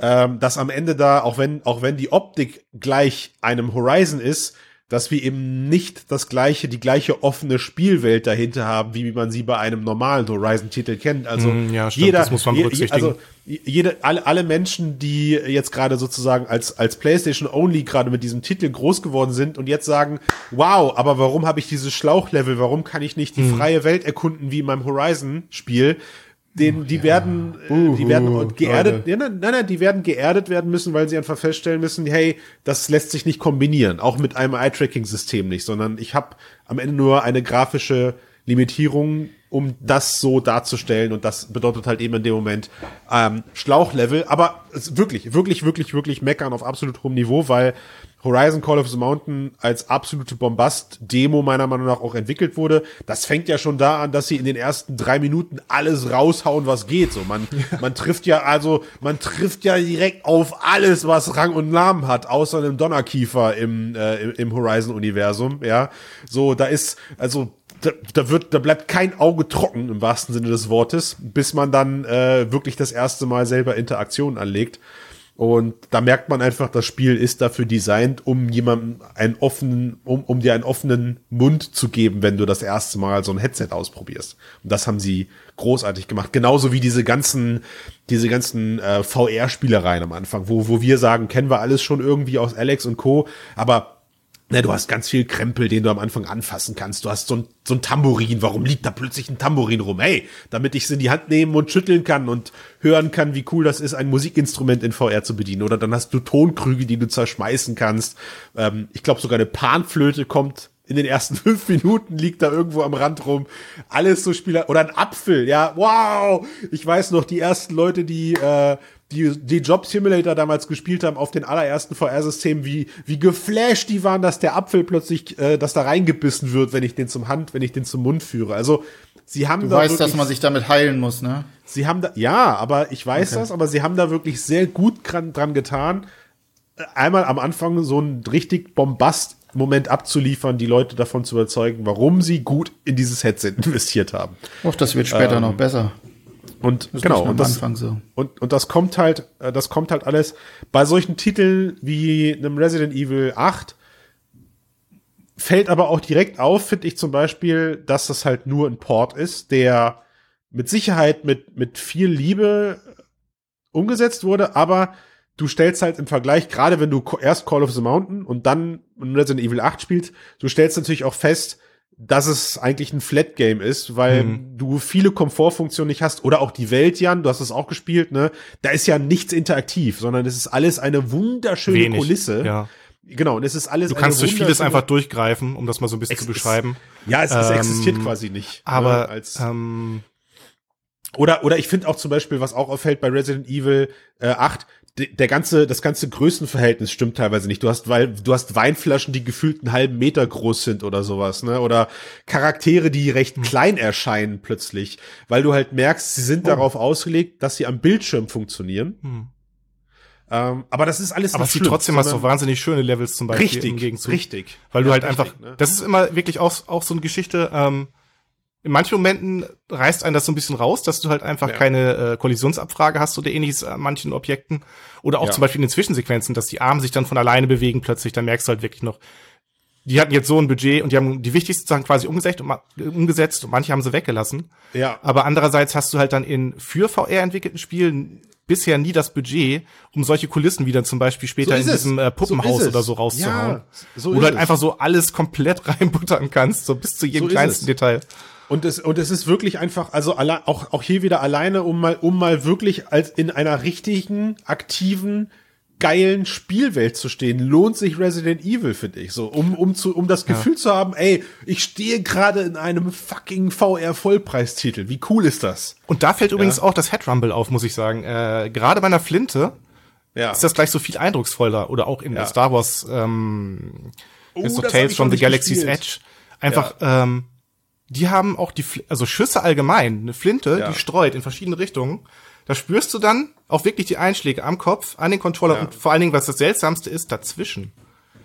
[SPEAKER 1] ähm, dass am Ende da, auch wenn, auch wenn die Optik gleich einem Horizon ist, dass wir eben nicht das gleiche, die gleiche offene Spielwelt dahinter haben, wie man sie bei einem normalen Horizon-Titel kennt. Also
[SPEAKER 2] Mm, ja, stimmt,
[SPEAKER 1] jeder,
[SPEAKER 2] das muss man berücksichtigen.
[SPEAKER 1] Also jede, alle, alle Menschen, die jetzt gerade sozusagen als, als PlayStation Only gerade mit diesem Titel groß geworden sind und jetzt sagen, wow, aber warum habe ich dieses Schlauchlevel? Warum kann ich nicht die
[SPEAKER 2] Mhm.
[SPEAKER 1] freie Welt erkunden wie in meinem Horizon-Spiel? Den, die werden, äh, die werden geerdet, ja, nein, nein, die werden geerdet werden müssen, weil sie einfach feststellen müssen, hey, das lässt sich nicht kombinieren, auch mit einem Eye-Tracking-System nicht, sondern ich habe am Ende nur eine grafische Limitierung, um das so darzustellen. Und das bedeutet halt eben in dem Moment ähm, Schlauchlevel, aber wirklich, wirklich, wirklich, wirklich meckern auf absolut hohem Niveau, weil Horizon Call of the Mountain als absolute Bombast-Demo meiner Meinung nach auch entwickelt wurde. Das fängt ja schon da an, dass sie in den ersten drei Minuten alles raushauen, was geht. So, man, man trifft ja also, man trifft ja direkt auf alles, was Rang und Namen hat, außer einem Donnerkiefer im, äh, im, im Horizon-Universum. Ja, so, da ist, also, da, da wird, da bleibt kein Auge trocken im wahrsten Sinne des Wortes, bis man dann äh, wirklich das erste Mal selber Interaktion anlegt. Und da merkt man einfach, das Spiel ist dafür designt, um jemandem einen offenen, um, um dir einen offenen Mund zu geben, wenn du das erste Mal so ein Headset ausprobierst. Und das haben sie großartig gemacht. Genauso wie diese ganzen, diese ganzen äh, VR-Spielereien am Anfang, wo, wo wir sagen, kennen wir alles schon irgendwie aus Alex und Co. Aber Ne, du hast ganz viel Krempel, den du am Anfang anfassen kannst. Du hast so ein, so ein Tambourin. Warum liegt da plötzlich ein Tambourin rum? Hey, damit ich es in die Hand nehmen und schütteln kann und hören kann, wie cool das ist, ein Musikinstrument in VR zu bedienen. Oder dann hast du Tonkrüge, die du zerschmeißen kannst. Ähm, ich glaube, sogar eine Panflöte kommt in den ersten fünf Minuten, liegt da irgendwo am Rand rum. Alles so Spieler. Oder ein Apfel, ja, wow. Ich weiß noch, die ersten Leute, die äh, die, die Job Simulator damals gespielt haben auf den allerersten VR-Systemen, wie, wie geflasht die waren, dass der Apfel plötzlich, äh, dass da reingebissen wird, wenn ich den zum Hand, wenn ich den zum Mund führe. Also, sie haben
[SPEAKER 3] Du
[SPEAKER 1] da
[SPEAKER 3] weißt,
[SPEAKER 1] wirklich,
[SPEAKER 3] dass man sich damit heilen muss, ne?
[SPEAKER 1] sie haben da, ja, aber ich weiß das, aber sie haben da wirklich sehr gut dran, dran getan, äh, einmal am Anfang so einen richtig Bombast Moment abzuliefern, die Leute davon zu überzeugen, warum sie gut in dieses Headset investiert haben.
[SPEAKER 3] Och, das wird später
[SPEAKER 1] Ähm,
[SPEAKER 3] noch besser.
[SPEAKER 1] Und
[SPEAKER 3] Das
[SPEAKER 1] genau,
[SPEAKER 3] nicht nur
[SPEAKER 1] und das,
[SPEAKER 3] Anfang so.
[SPEAKER 1] und, und das kommt halt, äh, das kommt halt alles bei solchen Titeln wie einem Resident Evil 8 fällt aber auch direkt auf, finde ich zum Beispiel, dass das halt nur ein Port ist, der mit Sicherheit mit, mit viel Liebe umgesetzt wurde, aber du stellst halt im Vergleich, gerade wenn du erst Call of the Mountain und dann Resident Evil 8 spielst, du stellst natürlich auch fest, dass es eigentlich ein Flat Game ist, weil mhm. du viele Komfortfunktionen nicht hast oder auch die Welt, Jan, du hast es auch gespielt, ne? Da ist ja nichts interaktiv, sondern es ist alles eine wunderschöne Wenig, Kulisse.
[SPEAKER 2] Ja.
[SPEAKER 1] Genau, und es ist alles.
[SPEAKER 2] Du kannst durch vieles einfach durchgreifen, um das mal so ein bisschen zu beschreiben.
[SPEAKER 1] ja, es, es ähm, existiert quasi nicht. Ne,
[SPEAKER 2] aber ne, als, ähm,
[SPEAKER 1] oder oder ich finde auch zum Beispiel, was auch auffällt bei Resident Evil äh, 8, der ganze, das ganze Größenverhältnis stimmt teilweise nicht. Du hast, weil, du hast Weinflaschen, die gefühlt einen halben Meter groß sind oder sowas, ne? Oder Charaktere, die recht hm. klein erscheinen plötzlich, weil du halt merkst, sie sind oh. darauf ausgelegt, dass sie am Bildschirm funktionieren. Hm. Ähm, aber das ist alles
[SPEAKER 2] Aber es sieht trotzdem hast so wahnsinnig schöne Levels zum Beispiel
[SPEAKER 1] richtig, im Gegenzug. Richtig.
[SPEAKER 2] Weil du halt richtig, einfach, ne? das ist immer wirklich auch, auch so eine Geschichte, ähm, in manchen Momenten reißt einen das so ein bisschen raus, dass du halt einfach ja. keine äh, Kollisionsabfrage hast oder ähnliches an manchen Objekten. Oder auch ja. zum Beispiel in den Zwischensequenzen, dass die Arme sich dann von alleine bewegen plötzlich, dann merkst du halt wirklich noch, die hatten jetzt so ein Budget und die haben die wichtigsten Sachen quasi umgesetzt und, umgesetzt und manche haben sie weggelassen.
[SPEAKER 1] Ja.
[SPEAKER 2] Aber andererseits hast du halt dann in für VR entwickelten Spielen bisher nie das Budget, um solche Kulissen wie dann zum Beispiel später so in diesem äh, Puppenhaus so oder so rauszuhauen. Ja, so wo du halt es. einfach so alles komplett reinbuttern kannst, so bis zu jedem kleinsten Detail.
[SPEAKER 1] Und es, und es ist wirklich einfach, also alle, auch, auch hier wieder alleine, um mal, um mal wirklich als in einer richtigen, aktiven, geilen Spielwelt zu stehen, lohnt sich Resident Evil, finde ich. So, um, um zu, um das Gefühl ja. zu haben, ey, ich stehe gerade in einem fucking VR-Vollpreistitel. Wie cool ist das?
[SPEAKER 2] Und da fällt ja. übrigens auch das Headrumble auf, muss ich sagen. Äh, gerade bei einer Flinte ja. ist das gleich so viel eindrucksvoller. Oder auch in ja. Star Wars ähm, oh, so Tales from the Galaxy's gespielt. Edge. Einfach, ähm, die haben auch die, also Schüsse allgemein, eine Flinte, ja. die streut in verschiedene Richtungen. Da spürst du dann auch wirklich die Einschläge am Kopf, an den Controller ja. und vor allen Dingen, was das Seltsamste ist, dazwischen.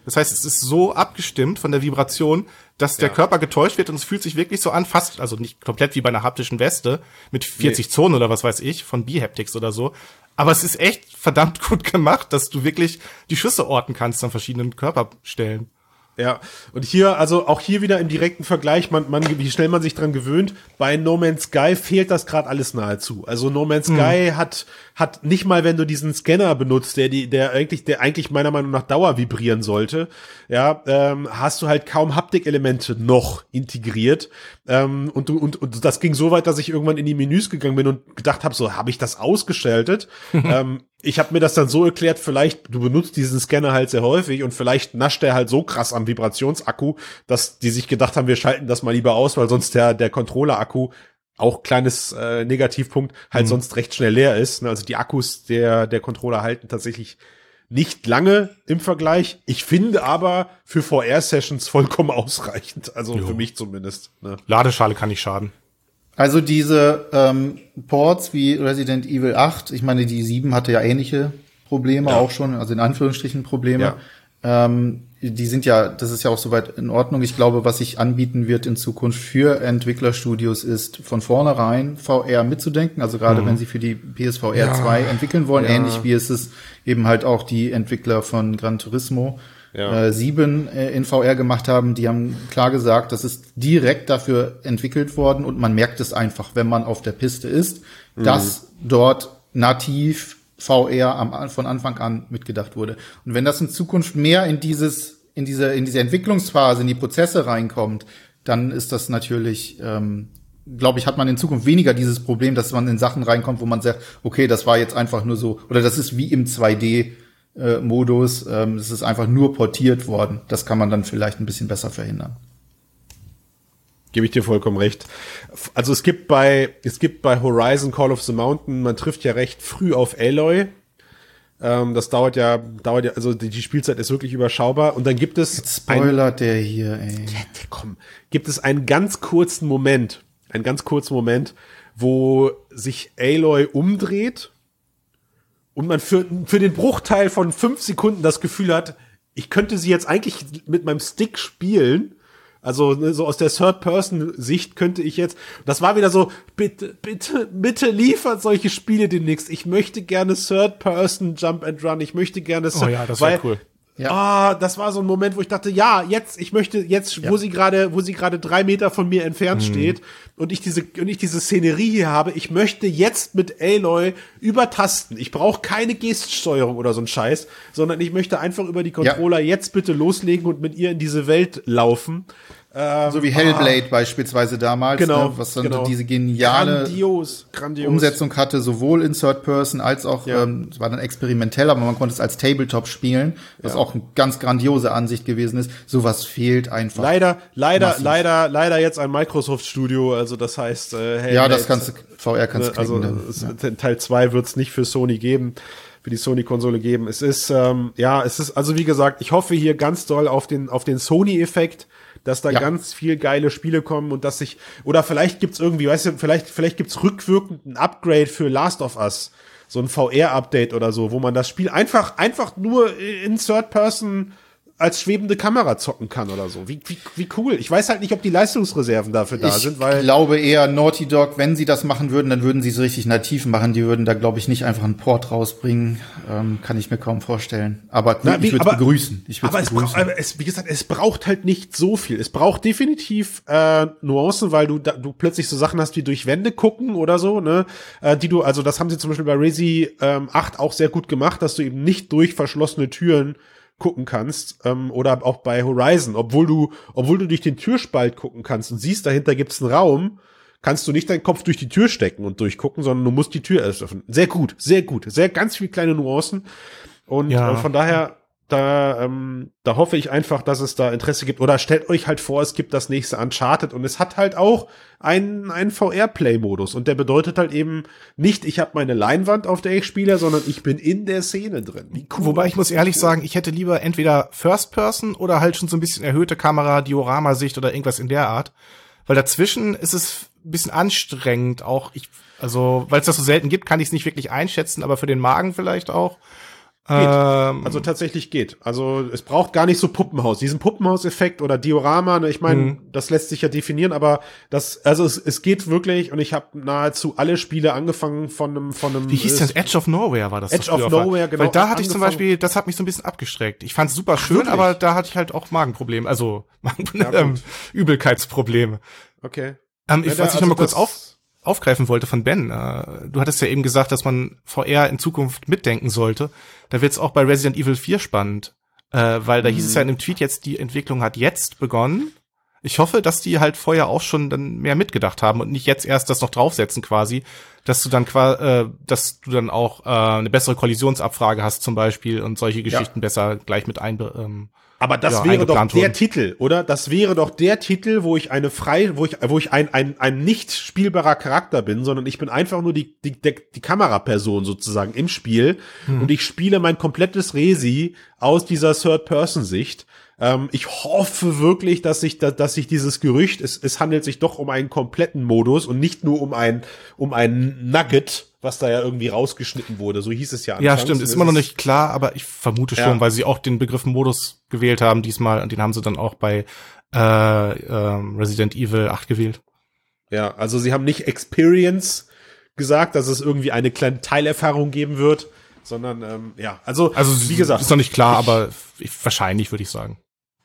[SPEAKER 2] Das heißt, es ist so abgestimmt von der Vibration, dass der ja. Körper getäuscht wird und es fühlt sich wirklich so an, fast, also nicht komplett wie bei einer haptischen Weste mit 40 nee. Zonen oder was weiß ich, von B-Haptics oder so. Aber es ist echt verdammt gut gemacht, dass du wirklich die Schüsse orten kannst an verschiedenen Körperstellen.
[SPEAKER 1] Ja, und hier, also auch hier wieder im direkten Vergleich, man, man, wie schnell man sich dran gewöhnt, bei No Man's Sky fehlt das gerade alles nahezu. Also No Man's mhm. Sky hat, hat nicht mal, wenn du diesen Scanner benutzt, der die, der eigentlich, der eigentlich meiner Meinung nach Dauer vibrieren sollte, ja, ähm, hast du halt kaum Haptikelemente noch integriert. Ähm, und du, und, und das ging so weit, dass ich irgendwann in die Menüs gegangen bin und gedacht habe, so, habe ich das ausgeschaltet? ähm, ich habe mir das dann so erklärt, vielleicht, du benutzt diesen Scanner halt sehr häufig und vielleicht nascht er halt so krass am Vibrationsakku, dass die sich gedacht haben, wir schalten das mal lieber aus, weil sonst der, der Controller-Akku auch kleines äh, Negativpunkt halt mhm. sonst recht schnell leer ist. Ne? Also die Akkus der, der Controller halten tatsächlich nicht lange im Vergleich. Ich finde aber für VR-Sessions vollkommen ausreichend. Also jo. für mich zumindest. Ne?
[SPEAKER 2] Ladeschale kann nicht schaden.
[SPEAKER 3] Also diese ähm, Ports wie Resident Evil 8, ich meine, die 7 hatte ja ähnliche Probleme ja. auch schon, also in Anführungsstrichen Probleme. Ja. Ähm, die sind ja, das ist ja auch soweit in Ordnung. Ich glaube, was sich anbieten wird in Zukunft für Entwicklerstudios ist von vornherein VR mitzudenken. Also gerade mhm. wenn sie für die PSVR ja. 2 entwickeln wollen, ähnlich wie es ist eben halt auch die Entwickler von Gran Turismo ja. äh, 7 äh, in VR gemacht haben, die haben klar gesagt, das ist direkt dafür entwickelt worden und man merkt es einfach, wenn man auf der Piste ist, mhm. dass dort nativ VR am, von Anfang an mitgedacht wurde. Und wenn das in Zukunft mehr in dieses, in diese, in diese Entwicklungsphase, in die Prozesse reinkommt, dann ist das natürlich, ähm, glaube ich, hat man in Zukunft weniger dieses Problem, dass man in Sachen reinkommt, wo man sagt, okay, das war jetzt einfach nur so, oder das ist wie im 2D äh, Modus. Ähm, es ist einfach nur portiert worden. Das kann man dann vielleicht ein bisschen besser verhindern.
[SPEAKER 1] Gebe ich dir vollkommen recht. Also es gibt bei, es gibt bei Horizon Call of the Mountain, man trifft ja recht früh auf Aloy. Ähm, das dauert ja, dauert ja, also die, die, Spielzeit ist wirklich überschaubar. Und dann gibt es.
[SPEAKER 3] Jetzt spoilert der hier, ey.
[SPEAKER 1] Komm. Gibt es einen ganz kurzen Moment, einen ganz kurzen Moment, wo sich Aloy umdreht und man für, für den Bruchteil von fünf Sekunden das Gefühl hat, ich könnte sie jetzt eigentlich mit meinem Stick spielen. Also ne, so aus der Third-Person-Sicht könnte ich jetzt. Das war wieder so, bitte, bitte, bitte liefert solche Spiele demnächst. Ich möchte gerne Third-Person Jump and Run. Ich möchte gerne.
[SPEAKER 2] Oh ja, das wäre cool
[SPEAKER 1] Ja. Ah, das war so ein Moment, wo ich dachte, ja, jetzt, ich möchte jetzt, ja. wo sie gerade, wo sie gerade drei Meter von mir entfernt mhm. steht und ich diese und ich diese Szenerie hier habe, ich möchte jetzt mit Aloy übertasten. Ich brauche keine Geststeuerung oder so ein Scheiß, sondern ich möchte einfach über die Controller ja. jetzt bitte loslegen und mit ihr in diese Welt laufen.
[SPEAKER 3] Ähm, so wie Hellblade ah, beispielsweise damals,
[SPEAKER 1] genau,
[SPEAKER 3] ne, was dann genau. diese geniale
[SPEAKER 1] grandios, grandios.
[SPEAKER 3] Umsetzung hatte, sowohl in Third Person als auch, ja. ähm, es war dann experimentell, aber man konnte es als Tabletop spielen, was ja. auch eine ganz grandiose Ansicht gewesen ist. Sowas fehlt einfach.
[SPEAKER 1] Leider, leider, massiv. leider, leider jetzt ein Microsoft Studio, also das heißt, äh,
[SPEAKER 3] Hellblade, Ja, das kannst du, VR kannst du
[SPEAKER 1] Also es, ja. Teil 2 wird es nicht für Sony geben für die Sony-Konsole geben. Es ist, ähm, ja, es ist, also wie gesagt, ich hoffe hier ganz doll auf den, auf den Sony-Effekt dass da ja. ganz viel geile Spiele kommen und dass sich, oder vielleicht gibt's irgendwie, weißt du, vielleicht, vielleicht gibt's rückwirkend ein Upgrade für Last of Us. So ein VR-Update oder so, wo man das Spiel einfach, einfach nur in Third Person als schwebende Kamera zocken kann oder so. Wie, wie, wie cool. Ich weiß halt nicht, ob die Leistungsreserven dafür da
[SPEAKER 3] ich
[SPEAKER 1] sind, weil.
[SPEAKER 3] Ich glaube eher Naughty Dog, wenn sie das machen würden, dann würden sie es richtig nativ machen. Die würden da, glaube ich, nicht einfach einen Port rausbringen. Ähm, kann ich mir kaum vorstellen. Aber
[SPEAKER 1] Na, wie, ich würde begrüßen. Ich aber, es begrüßen. aber es, wie gesagt, es braucht halt nicht so viel. Es braucht definitiv äh, Nuancen, weil du, da, du plötzlich so Sachen hast wie durch Wände gucken oder so, ne? Äh, die du, also das haben sie zum Beispiel bei Resi ähm, 8 auch sehr gut gemacht, dass du eben nicht durch verschlossene Türen gucken kannst ähm, oder auch bei Horizon, obwohl du, obwohl du durch den Türspalt gucken kannst und siehst, dahinter gibt's einen Raum, kannst du nicht deinen Kopf durch die Tür stecken und durchgucken, sondern du musst die Tür erst öffnen. Sehr gut, sehr gut, sehr ganz viel kleine Nuancen und ja. äh, von daher da, ähm, da hoffe ich einfach, dass es da Interesse gibt. Oder stellt euch halt vor, es gibt das nächste Uncharted und es hat halt auch einen, einen VR-Play-Modus. Und der bedeutet halt eben nicht, ich habe meine Leinwand, auf der ich spiele, sondern ich bin in der Szene drin.
[SPEAKER 2] Cool. Wobei ich muss ehrlich sagen, ich hätte lieber entweder First Person oder halt schon so ein bisschen erhöhte Kamera, Diorama-Sicht oder irgendwas in der Art. Weil dazwischen ist es ein bisschen anstrengend, auch ich, also, weil es das so selten gibt, kann ich es nicht wirklich einschätzen, aber für den Magen vielleicht auch.
[SPEAKER 1] Ähm, also tatsächlich geht. Also es braucht gar nicht so Puppenhaus. Diesen Puppenhauseffekt oder Diorama, ne, ich meine, mhm. das lässt sich ja definieren, aber das, also es, es geht wirklich und ich habe nahezu alle Spiele angefangen von einem, von einem.
[SPEAKER 2] Wie hieß das? Edge of Nowhere war das.
[SPEAKER 1] Edge of Nowhere,
[SPEAKER 2] genau. Weil da hatte ich zum Beispiel, das hat mich so ein bisschen abgestreckt. Ich fand es super schön, Ach, aber da hatte ich halt auch Magenprobleme, also ja, ähm, Übelkeitsprobleme.
[SPEAKER 1] Okay.
[SPEAKER 2] Ähm, ich, ja, ich also noch mal kurz auf aufgreifen wollte von Ben. Äh, du hattest ja eben gesagt, dass man VR in Zukunft mitdenken sollte. Da wird es auch bei Resident Evil 4 spannend, äh, weil da mhm. hieß es ja in dem Tweet jetzt, die Entwicklung hat jetzt begonnen. Ich hoffe, dass die halt vorher auch schon dann mehr mitgedacht haben und nicht jetzt erst das noch draufsetzen quasi, dass du dann quasi, äh, dass du dann auch äh, eine bessere Kollisionsabfrage hast zum Beispiel und solche Geschichten ja. besser gleich mit einbe ähm,
[SPEAKER 1] aber das ja, wäre doch der wurden. Titel, oder? Das wäre doch der Titel, wo ich eine frei, wo ich, wo ich ein, ein, ein nicht spielbarer Charakter bin, sondern ich bin einfach nur die, die, die, Kameraperson sozusagen im Spiel hm. und ich spiele mein komplettes Resi aus dieser Third-Person-Sicht. Ähm, ich hoffe wirklich, dass sich, dass, dass sich dieses Gerücht, es, es handelt sich doch um einen kompletten Modus und nicht nur um ein, um ein Nugget, was da ja irgendwie rausgeschnitten wurde. So hieß es ja.
[SPEAKER 2] Anfangs. Ja, stimmt. Ist immer noch nicht klar, aber ich vermute schon, ja. weil sie auch den Begriff Modus gewählt haben diesmal und den haben sie dann auch bei äh, äh, Resident Evil 8 gewählt.
[SPEAKER 1] Ja, also sie haben nicht Experience gesagt, dass es irgendwie eine kleine Teilerfahrung geben wird, sondern ähm, ja, also,
[SPEAKER 2] also wie gesagt, ist noch nicht klar, aber ich, wahrscheinlich würde ich sagen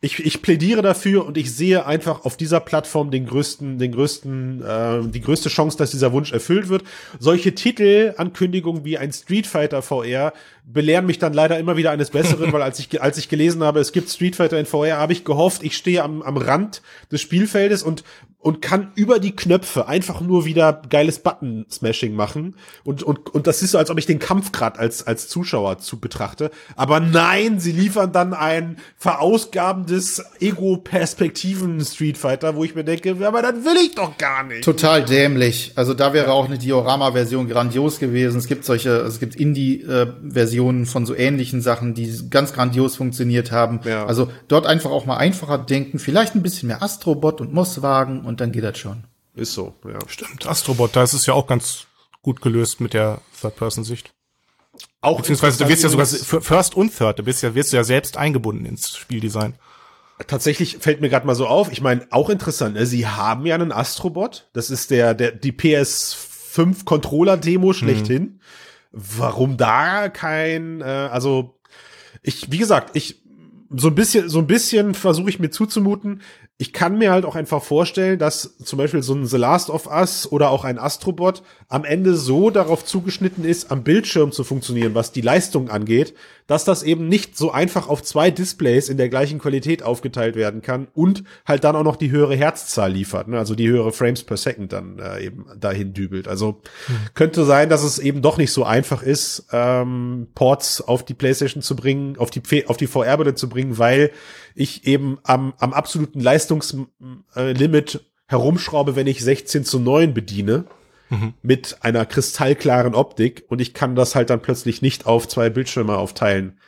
[SPEAKER 1] ich, ich plädiere dafür und ich sehe einfach auf dieser Plattform den größten, den größten, äh, die größte Chance, dass dieser Wunsch erfüllt wird. Solche Titelankündigungen wie ein Street Fighter VR belehren mich dann leider immer wieder eines Besseren, weil als ich, als ich gelesen habe, es gibt Street Fighter in VR, habe ich gehofft, ich stehe am, am Rand des Spielfeldes und und kann über die Knöpfe einfach nur wieder geiles Button-Smashing machen. Und, und, und das ist so, als ob ich den Kampf gerade als, als Zuschauer zu betrachte. Aber nein, sie liefern dann ein verausgabendes Ego-Perspektiven-Street Fighter, wo ich mir denke, aber das will ich doch gar nicht.
[SPEAKER 3] Total dämlich. Also da wäre auch eine Diorama-Version grandios gewesen. Es gibt solche, es gibt Indie-Versionen von so ähnlichen Sachen, die ganz grandios funktioniert haben. Ja. Also dort einfach auch mal einfacher denken, vielleicht ein bisschen mehr Astrobot und Mosswagen und dann geht das schon.
[SPEAKER 1] Ist so, ja.
[SPEAKER 2] Stimmt. Astrobot, da ist es ja auch ganz gut gelöst mit der Third-Person-Sicht. Auch Beziehungsweise du wirst ja sogar First und Third, du bist ja, wirst du ja selbst eingebunden ins Spieldesign.
[SPEAKER 1] Tatsächlich fällt mir gerade mal so auf, ich meine, auch interessant, ne? sie haben ja einen Astrobot, das ist der, der die PS5 Controller-Demo schlechthin. Mhm. Warum da kein, äh, also ich, wie gesagt, ich so ein bisschen, so ein bisschen versuche ich mir zuzumuten. Ich kann mir halt auch einfach vorstellen, dass zum Beispiel so ein The Last of Us oder auch ein Astrobot am Ende so darauf zugeschnitten ist, am Bildschirm zu funktionieren, was die Leistung angeht, dass das eben nicht so einfach auf zwei Displays in der gleichen Qualität aufgeteilt werden kann und halt dann auch noch die höhere Herzzahl liefert, ne? also die höhere Frames per Second dann äh, eben dahin dübelt. Also könnte sein, dass es eben doch nicht so einfach ist, ähm, Ports auf die PlayStation zu bringen, auf die auf die VR-Brille zu bringen, weil ich eben am, am absoluten Leistungslimit herumschraube, wenn ich 16 zu 9 bediene. Mhm. Mit einer kristallklaren Optik und ich kann das halt dann plötzlich nicht auf zwei Bildschirme aufteilen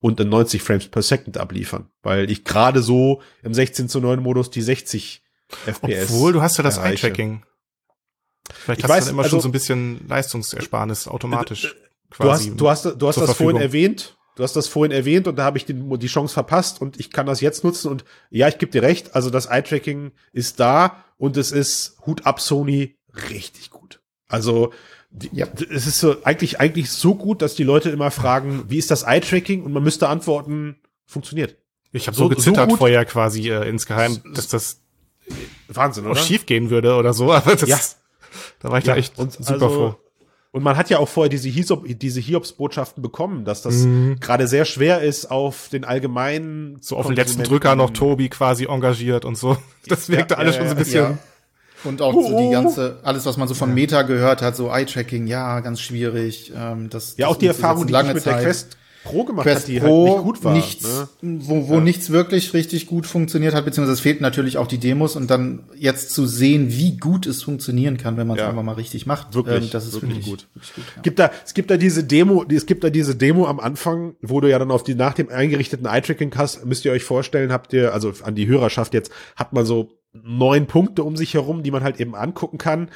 [SPEAKER 1] und in 90 Frames per Second abliefern, weil ich gerade so im 16 zu 9 Modus die 60 FPS.
[SPEAKER 2] Obwohl, du hast ja das Eye-Tracking. Vielleicht ich hast weiß, du dann immer also, schon so ein bisschen Leistungsersparnis automatisch. Äh,
[SPEAKER 1] quasi du hast, du hast, du hast das Verfügung. vorhin erwähnt. Du hast das vorhin erwähnt und da habe ich die, die Chance verpasst und ich kann das jetzt nutzen und ja, ich gebe dir recht, also das Eye-Tracking ist da und es ist Hut ab Sony richtig gut. Also die, ja. es ist so eigentlich eigentlich so gut, dass die Leute immer fragen, wie ist das Eye-Tracking und man müsste antworten, funktioniert.
[SPEAKER 2] Ich habe so, so, gezittert so vorher quasi äh, insgeheim, dass das
[SPEAKER 1] Wahnsinn, oder?
[SPEAKER 2] schief gehen würde oder so, aber das,
[SPEAKER 1] ja.
[SPEAKER 2] da war ich ja, da echt super also, froh.
[SPEAKER 1] Und man hat ja auch vorher diese, Hisob, diese Hiobs-Botschaften bekommen, dass das mhm. gerade sehr schwer ist, auf den allgemeinen.
[SPEAKER 2] So auf den letzten Drücker noch Tobi quasi engagiert und so. Das wirkte ja, alles schon so ein bisschen.
[SPEAKER 3] Und auch so die ganze, alles, was man so von Meta gehört hat, so Eye-Tracking, ja, ganz schwierig. Ähm, das,
[SPEAKER 1] ja,
[SPEAKER 3] das
[SPEAKER 1] auch die Erfahrung, die ich mit Zeit. der Quest Pro gemacht
[SPEAKER 3] Quest hat, die Pro halt nicht gut war. Nichts, ne? Wo, wo ja. nichts wirklich richtig gut funktioniert hat, beziehungsweise es fehlten natürlich auch die Demos und dann jetzt zu sehen, wie gut es funktionieren kann, wenn man es ja. einfach mal richtig macht.
[SPEAKER 1] Wirklich, ähm, das ist wirklich, gut. Wirklich gut ja. gibt da, es gibt da diese Demo, es gibt da diese Demo am Anfang, wo du ja dann auf die, nach dem eingerichteten Eye-Tracking hast, müsst ihr euch vorstellen, habt ihr, also an die Hörerschaft jetzt, hat man so neun Punkte um sich herum, die man halt eben angucken kann.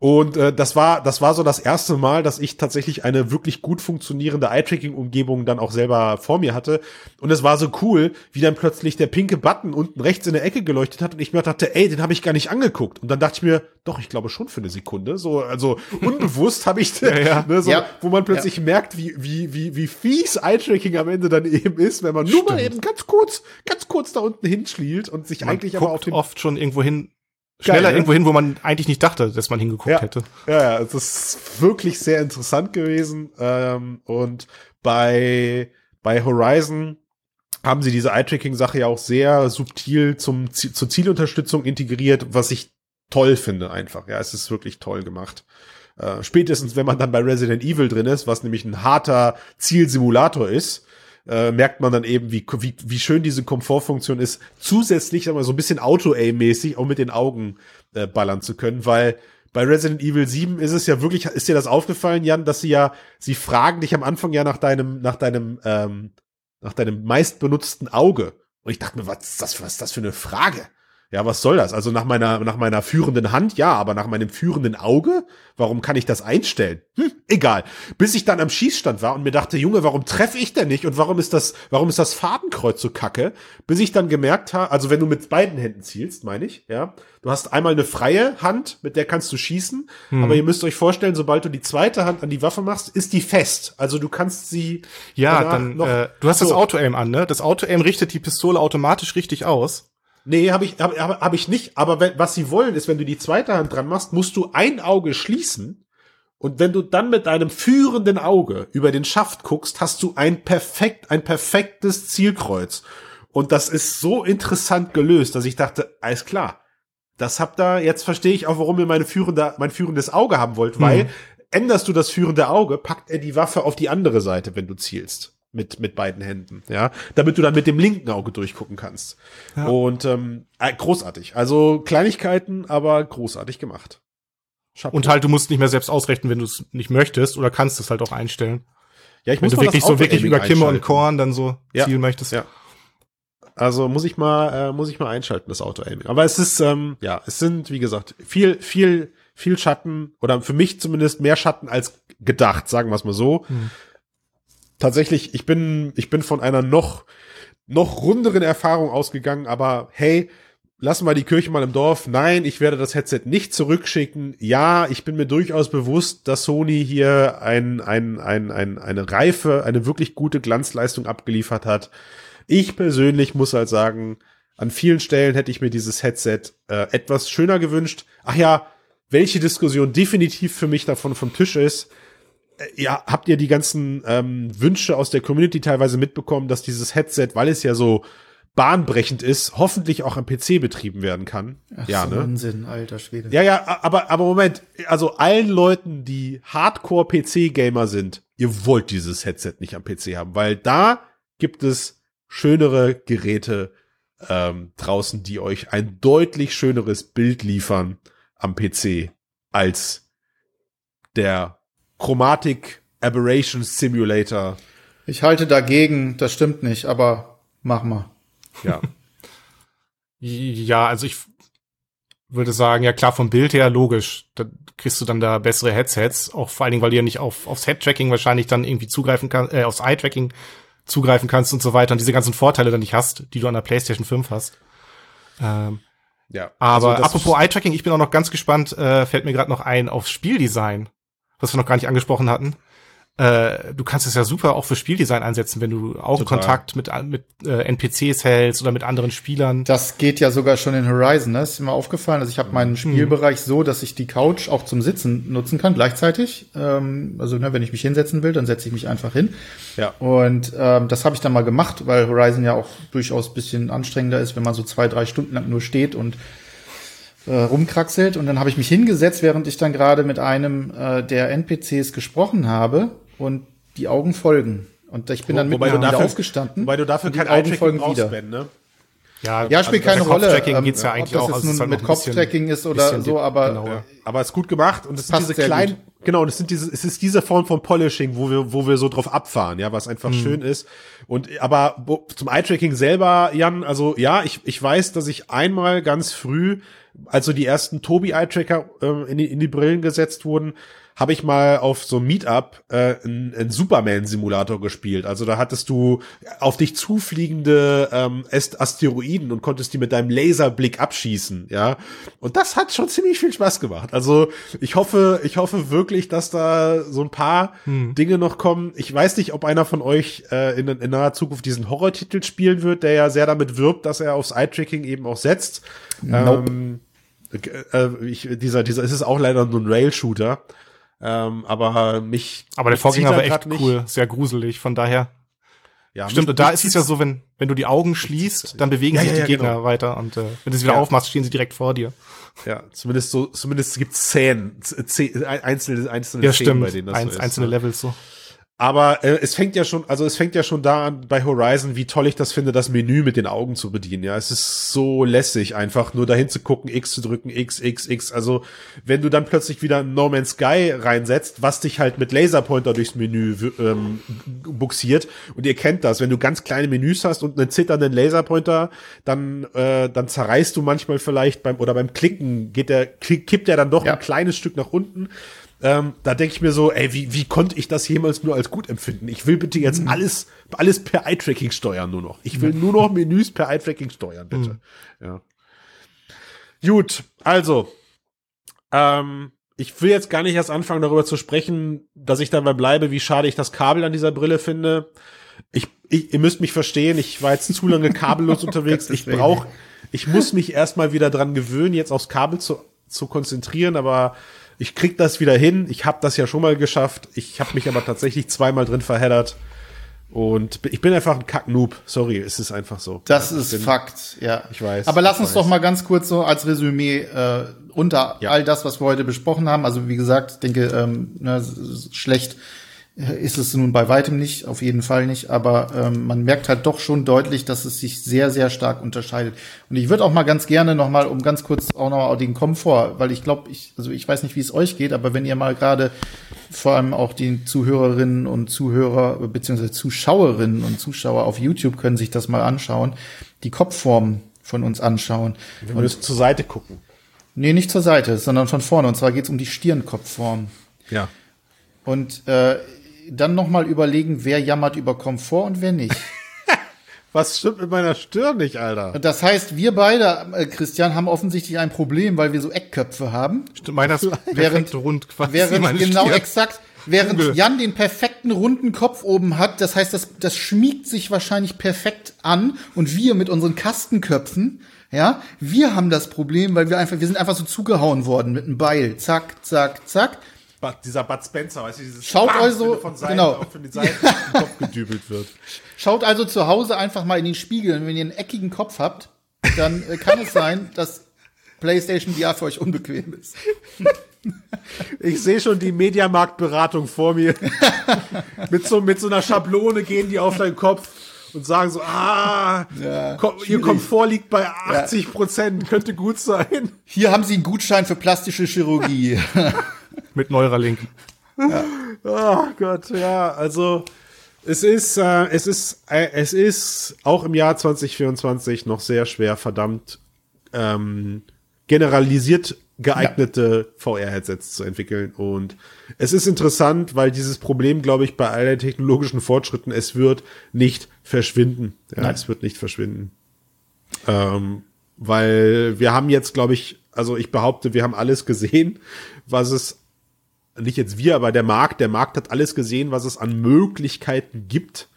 [SPEAKER 1] Und äh, das war das war so das erste Mal, dass ich tatsächlich eine wirklich gut funktionierende Eye-Tracking-Umgebung dann auch selber vor mir hatte. Und es war so cool, wie dann plötzlich der pinke Button unten rechts in der Ecke geleuchtet hat und ich mir dachte, ey, den habe ich gar nicht angeguckt. Und dann dachte ich mir, doch, ich glaube schon für eine Sekunde. So, also unbewusst habe ich, ja, ja. Ne, so, ja. wo man plötzlich ja. merkt, wie wie wie wie fies Eye-Tracking am Ende dann eben ist, wenn man nur Stimmt. mal eben ganz kurz ganz kurz da unten hinschielt und sich man eigentlich aber auf den
[SPEAKER 2] oft schon irgendwo hin schneller Geil, ne? irgendwo hin, wo man eigentlich nicht dachte, dass man hingeguckt
[SPEAKER 1] ja,
[SPEAKER 2] hätte.
[SPEAKER 1] Ja, ja, es ist wirklich sehr interessant gewesen. Ähm, und bei, bei Horizon haben sie diese Eye-Tracking-Sache ja auch sehr subtil zum, zur Zielunterstützung integriert, was ich toll finde einfach. Ja, es ist wirklich toll gemacht. Äh, spätestens, wenn man dann bei Resident Evil drin ist, was nämlich ein harter Zielsimulator ist, äh, merkt man dann eben, wie, wie, wie schön diese Komfortfunktion ist, zusätzlich wir, so ein bisschen Auto-Aim-mäßig auch mit den Augen äh, ballern zu können, weil bei Resident Evil 7 ist es ja wirklich, ist dir das aufgefallen, Jan, dass sie ja, sie fragen dich am Anfang ja nach deinem, nach deinem, ähm, nach deinem meistbenutzten Auge. Und ich dachte mir, was ist das, was ist das für eine Frage? Ja, was soll das? Also nach meiner, nach meiner führenden Hand, ja, aber nach meinem führenden Auge? Warum kann ich das einstellen? Hm, egal. Bis ich dann am Schießstand war und mir dachte, Junge, warum treffe ich denn nicht? Und warum ist das, warum ist das Fadenkreuz so kacke? Bis ich dann gemerkt habe, also wenn du mit beiden Händen zielst, meine ich, ja, du hast einmal eine freie Hand, mit der kannst du schießen, hm. aber ihr müsst euch vorstellen, sobald du die zweite Hand an die Waffe machst, ist die fest. Also du kannst sie.
[SPEAKER 2] Ja, dann, noch, äh, du hast so. das Auto-Aim an, ne? Das Auto-Aim richtet die Pistole automatisch richtig aus.
[SPEAKER 1] Nee, habe ich, hab, hab, hab ich nicht. Aber wenn, was sie wollen, ist, wenn du die zweite Hand dran machst, musst du ein Auge schließen. Und wenn du dann mit deinem führenden Auge über den Schaft guckst, hast du ein perfekt, ein perfektes Zielkreuz. Und das ist so interessant gelöst, dass ich dachte, alles klar. Das habt da, jetzt verstehe ich auch, warum ihr meine führende, mein führendes Auge haben wollt, weil mhm. änderst du das führende Auge, packt er die Waffe auf die andere Seite, wenn du zielst mit, mit beiden Händen, ja, damit du dann mit dem linken Auge durchgucken kannst. Ja. Und ähm, äh, großartig. Also Kleinigkeiten, aber großartig gemacht.
[SPEAKER 2] Chapeau. Und halt, du musst nicht mehr selbst ausrechnen, wenn du es nicht möchtest, oder kannst es halt auch einstellen.
[SPEAKER 1] Ja, ich
[SPEAKER 2] wenn
[SPEAKER 1] muss
[SPEAKER 2] du wirklich so wirklich über Kimmer und Korn dann so
[SPEAKER 1] ja.
[SPEAKER 2] zielen möchtest.
[SPEAKER 1] Ja. Also muss ich mal, äh, muss ich mal einschalten, das Auto-Aiming. Aber es ist, ähm, ja, es sind, wie gesagt, viel, viel, viel Schatten oder für mich zumindest mehr Schatten als gedacht, sagen wir es mal so. Hm tatsächlich, ich bin, ich bin von einer noch, noch runderen Erfahrung ausgegangen, aber hey, lassen wir die Kirche mal im Dorf. Nein, ich werde das Headset nicht zurückschicken. Ja, ich bin mir durchaus bewusst, dass Sony hier ein, ein, ein, ein, eine reife, eine wirklich gute Glanzleistung abgeliefert hat. Ich persönlich muss halt sagen, an vielen Stellen hätte ich mir dieses Headset äh, etwas schöner gewünscht. Ach ja, welche Diskussion definitiv für mich davon vom Tisch ist. Äh, ja, habt ihr die ganzen ähm, Wünsche aus der Community teilweise mitbekommen, dass dieses Headset, weil es ja so bahnbrechend ist, hoffentlich auch am PC betrieben werden kann.
[SPEAKER 3] Ach,
[SPEAKER 1] ja,
[SPEAKER 3] so
[SPEAKER 1] ne?
[SPEAKER 3] Unsinn, alter Schwede.
[SPEAKER 1] Ja, ja, aber, aber Moment, also allen Leuten, die Hardcore-PC-Gamer sind, ihr wollt dieses Headset nicht am PC haben, weil da gibt es schönere Geräte ähm, draußen, die euch ein deutlich schöneres Bild liefern am PC als der Chromatic Aberration Simulator.
[SPEAKER 3] Ich halte dagegen, das stimmt nicht, aber mach mal.
[SPEAKER 1] Ja.
[SPEAKER 2] Ja, also ich würde sagen, ja klar, vom Bild her logisch. Da kriegst du dann da bessere Headsets, auch vor allen Dingen, weil du ja nicht auf, aufs Head-Tracking wahrscheinlich dann irgendwie zugreifen kannst, äh, aufs Eye-Tracking zugreifen kannst und so weiter und diese ganzen Vorteile dann nicht hast, die du an der PlayStation 5 hast. Ähm,
[SPEAKER 1] ja.
[SPEAKER 2] aber
[SPEAKER 1] Also
[SPEAKER 2] apropos Eye-Tracking, ich bin auch noch ganz gespannt, äh, fällt mir gerade noch ein aufs Spieldesign, was wir noch gar nicht angesprochen hatten. Äh, du kannst es ja super auch für Spieldesign einsetzen, wenn du Augenkontakt mit, mit äh, NPCs hältst oder mit anderen Spielern.
[SPEAKER 3] Das geht ja sogar schon in Horizon, ne? Ist mir aufgefallen. Also ich habe meinen Spielbereich so, dass ich die Couch auch zum Sitzen nutzen kann, gleichzeitig. Ähm, also ne, wenn ich mich hinsetzen will, dann setze ich mich einfach hin.
[SPEAKER 1] Ja.
[SPEAKER 3] Und ähm, das habe ich dann mal gemacht, weil Horizon ja auch durchaus bisschen anstrengender ist, wenn man so zwei, drei Stunden lang nur steht und äh, rumkraxelt. Und dann habe ich mich hingesetzt, während ich dann gerade mit einem äh, der NPCs gesprochen habe und die Augen folgen. Und ich bin dann mit wieder
[SPEAKER 1] dafür,
[SPEAKER 3] aufgestanden.
[SPEAKER 1] wobei du dafür kein
[SPEAKER 3] Augen
[SPEAKER 1] Eye-Tracking
[SPEAKER 3] folgen
[SPEAKER 1] brauchst,
[SPEAKER 3] wieder.
[SPEAKER 1] Ben, ne?
[SPEAKER 3] Ja, spielt
[SPEAKER 2] also
[SPEAKER 3] keine Rolle.
[SPEAKER 2] Kopftracking
[SPEAKER 3] ähm,
[SPEAKER 2] geht's ja eigentlich
[SPEAKER 3] ob
[SPEAKER 2] auch,
[SPEAKER 3] das
[SPEAKER 2] also halt
[SPEAKER 3] mit Kopftracking ist oder so, aber
[SPEAKER 2] genauer.
[SPEAKER 1] Ja. Aber es ist gut gemacht und es sind
[SPEAKER 3] passt
[SPEAKER 1] diese kleinen,
[SPEAKER 3] gut.
[SPEAKER 1] genau, und es sind diese, es ist diese Form von Polishing, wo wir, wo wir so drauf abfahren, ja, was
[SPEAKER 3] Mhm.
[SPEAKER 1] einfach schön ist. Und, aber wo- zum Eye-Tracking selber, Jan, also ja, ich, ich weiß, dass ich einmal ganz früh, also die ersten Tobi Eye-Tracker äh, in, die, in die Brillen gesetzt wurden, habe ich mal auf so einem Meetup äh, einen, einen Superman-Simulator gespielt. Also da hattest du auf dich zufliegende ähm, Asteroiden und konntest die mit deinem Laserblick abschießen, ja. Und das hat schon ziemlich viel Spaß gemacht. Also ich hoffe, ich hoffe wirklich, dass da so ein paar Dinge noch kommen. Ich weiß nicht, ob einer von euch äh, in, in naher Zukunft diesen Horror-Titel spielen wird, der ja sehr damit wirbt, dass er aufs Eye-Tracking eben auch setzt.
[SPEAKER 3] Nope.
[SPEAKER 1] Ähm, äh, ich, dieser, dieser, es ist auch leider nur ein Rail-Shooter. Ähm, aber mich.
[SPEAKER 2] Aber der Vorgänger war echt
[SPEAKER 1] nicht.
[SPEAKER 2] cool, sehr gruselig. Von daher
[SPEAKER 1] Ja,
[SPEAKER 2] stimmt.
[SPEAKER 1] mich-
[SPEAKER 2] Und da ist es ja so, wenn wenn du die Augen schließt, dann bewegen
[SPEAKER 1] Ja,
[SPEAKER 2] sich
[SPEAKER 1] ja,
[SPEAKER 2] die
[SPEAKER 1] ja,
[SPEAKER 2] Gegner
[SPEAKER 1] genau.
[SPEAKER 2] weiter und äh, wenn du sie wieder aufmachst, stehen sie direkt vor dir.
[SPEAKER 1] Ja, zumindest so, zumindest gibt's Szenen, Z- einzelne, einzelne
[SPEAKER 2] Ja,
[SPEAKER 1] Szenen,
[SPEAKER 2] stimmt.
[SPEAKER 1] bei denen das
[SPEAKER 2] Eins,
[SPEAKER 1] so ist.
[SPEAKER 2] einzelne
[SPEAKER 1] ne?
[SPEAKER 2] Levels so.
[SPEAKER 1] Aber äh, es fängt ja schon, also es fängt ja schon da an bei Horizon, wie toll ich das finde, das Menü mit den Augen zu bedienen. Ja, es ist so lässig, einfach nur dahin zu gucken, X zu drücken, X, X, X. Also wenn du dann plötzlich wieder No Man's Sky reinsetzt, was dich halt mit Laserpointer durchs Menü ähm, buxiert. Und ihr kennt das, wenn du ganz kleine Menüs hast und einen zitternden Laserpointer, dann äh, dann zerreißt du manchmal vielleicht beim oder beim Klicken geht der kippt der dann doch
[SPEAKER 3] Ja.
[SPEAKER 1] ein kleines Stück nach unten. Ähm, da denke ich mir so, ey, wie, wie konnte ich das jemals nur als gut empfinden? Ich will bitte jetzt alles, alles per Eye-Tracking steuern nur noch. Ich will nur noch Menüs per Eye-Tracking steuern, bitte. Ja. Gut, also, ähm, ich will jetzt gar nicht erst anfangen, darüber zu sprechen, dass ich dabei bleibe, wie schade ich das Kabel an dieser Brille finde. Ich, ich ihr müsst mich verstehen, ich war jetzt zu lange kabellos unterwegs. Ich brauche, ich muss mich erstmal wieder dran gewöhnen, jetzt aufs Kabel zu, zu konzentrieren, aber ich krieg das wieder hin. Ich habe das ja schon mal geschafft. Ich habe mich aber tatsächlich zweimal drin verheddert. Und ich bin einfach ein Kack-Noob. Sorry, es ist einfach so.
[SPEAKER 3] Das
[SPEAKER 1] Ich
[SPEAKER 3] ist
[SPEAKER 1] bin-
[SPEAKER 3] Fakt, ja.
[SPEAKER 1] Ich weiß,
[SPEAKER 3] Aber lass uns
[SPEAKER 1] weiß.
[SPEAKER 3] doch mal ganz kurz so als Resümee äh, unter
[SPEAKER 1] Ja.
[SPEAKER 3] all das, was wir heute besprochen haben. Also wie gesagt, ich denke, ähm, ne, schlecht ist es nun bei weitem nicht, auf jeden Fall nicht. Aber ähm, man merkt halt doch schon deutlich, dass es sich sehr, sehr stark unterscheidet. Und ich würde auch mal ganz gerne noch mal, um ganz kurz auch noch mal den Komfort, weil ich glaube, ich, also ich weiß nicht, wie es euch geht, aber wenn ihr mal gerade vor allem auch die Zuhörerinnen und Zuhörer beziehungsweise Zuschauerinnen und Zuschauer auf YouTube können sich das mal anschauen, die Kopfform von uns anschauen.
[SPEAKER 1] Wir müssen zur Seite gucken.
[SPEAKER 3] Nee, nicht zur Seite, sondern von vorne. Und zwar geht's um die Stirnkopfform.
[SPEAKER 1] Ja.
[SPEAKER 3] Und äh, dann noch mal überlegen, wer jammert über Komfort und wer nicht.
[SPEAKER 1] Was stimmt mit meiner Stirn nicht, Alter?
[SPEAKER 3] Das heißt, wir beide, äh, Christian, haben offensichtlich ein Problem, weil wir so Eckköpfe haben.
[SPEAKER 2] Stimmt, meiner ist
[SPEAKER 3] Während-
[SPEAKER 2] rund quasi.
[SPEAKER 3] Während genau
[SPEAKER 2] Stirn.
[SPEAKER 3] exakt, während
[SPEAKER 2] Google.
[SPEAKER 3] Jan den perfekten runden Kopf oben hat, das heißt, das, das schmiegt sich wahrscheinlich perfekt an und wir mit unseren Kastenköpfen, ja, wir haben das Problem, weil wir einfach, wir sind einfach so zugehauen worden mit einem Beil. Zack, zack, zack.
[SPEAKER 1] Bud- dieser Bud Spencer, weißt du, dieses
[SPEAKER 3] Schaut
[SPEAKER 1] Bam,
[SPEAKER 3] also-
[SPEAKER 1] von Seiten
[SPEAKER 3] genau.
[SPEAKER 1] auf in die Seite auf den Kopf gedübelt wird.
[SPEAKER 3] Schaut also zu Hause einfach mal in den Spiegel und wenn ihr einen eckigen Kopf habt, dann äh, kann es sein, dass PlayStation VR für euch unbequem ist.
[SPEAKER 1] Ich sehe schon die Mediamarktberatung vor mir. mit, so, mit so einer Schablone gehen die auf deinen Kopf und sagen so, ah, Ko ihr
[SPEAKER 3] schwierig.
[SPEAKER 1] Komfort liegt bei 80 Prozent, könnte gut sein.
[SPEAKER 3] Hier haben Sie einen Gutschein für plastische Chirurgie.
[SPEAKER 2] Mit Neuralink.
[SPEAKER 1] Oh Gott, ja, also es ist, äh, es ist, äh, es ist auch im Jahr 2024 noch sehr schwer, verdammt ähm, generalisiert geeignete VR-Headsets zu entwickeln. Und es ist interessant, weil dieses Problem, glaube ich, bei all den technologischen Fortschritten, es wird nicht verschwinden. Ja,
[SPEAKER 3] Nein.
[SPEAKER 1] es wird nicht verschwinden. Ähm, weil wir haben jetzt, glaube ich, also ich behaupte, wir haben alles gesehen, was es nicht jetzt wir, aber der Markt, der Markt hat alles gesehen, was es an Möglichkeiten gibt.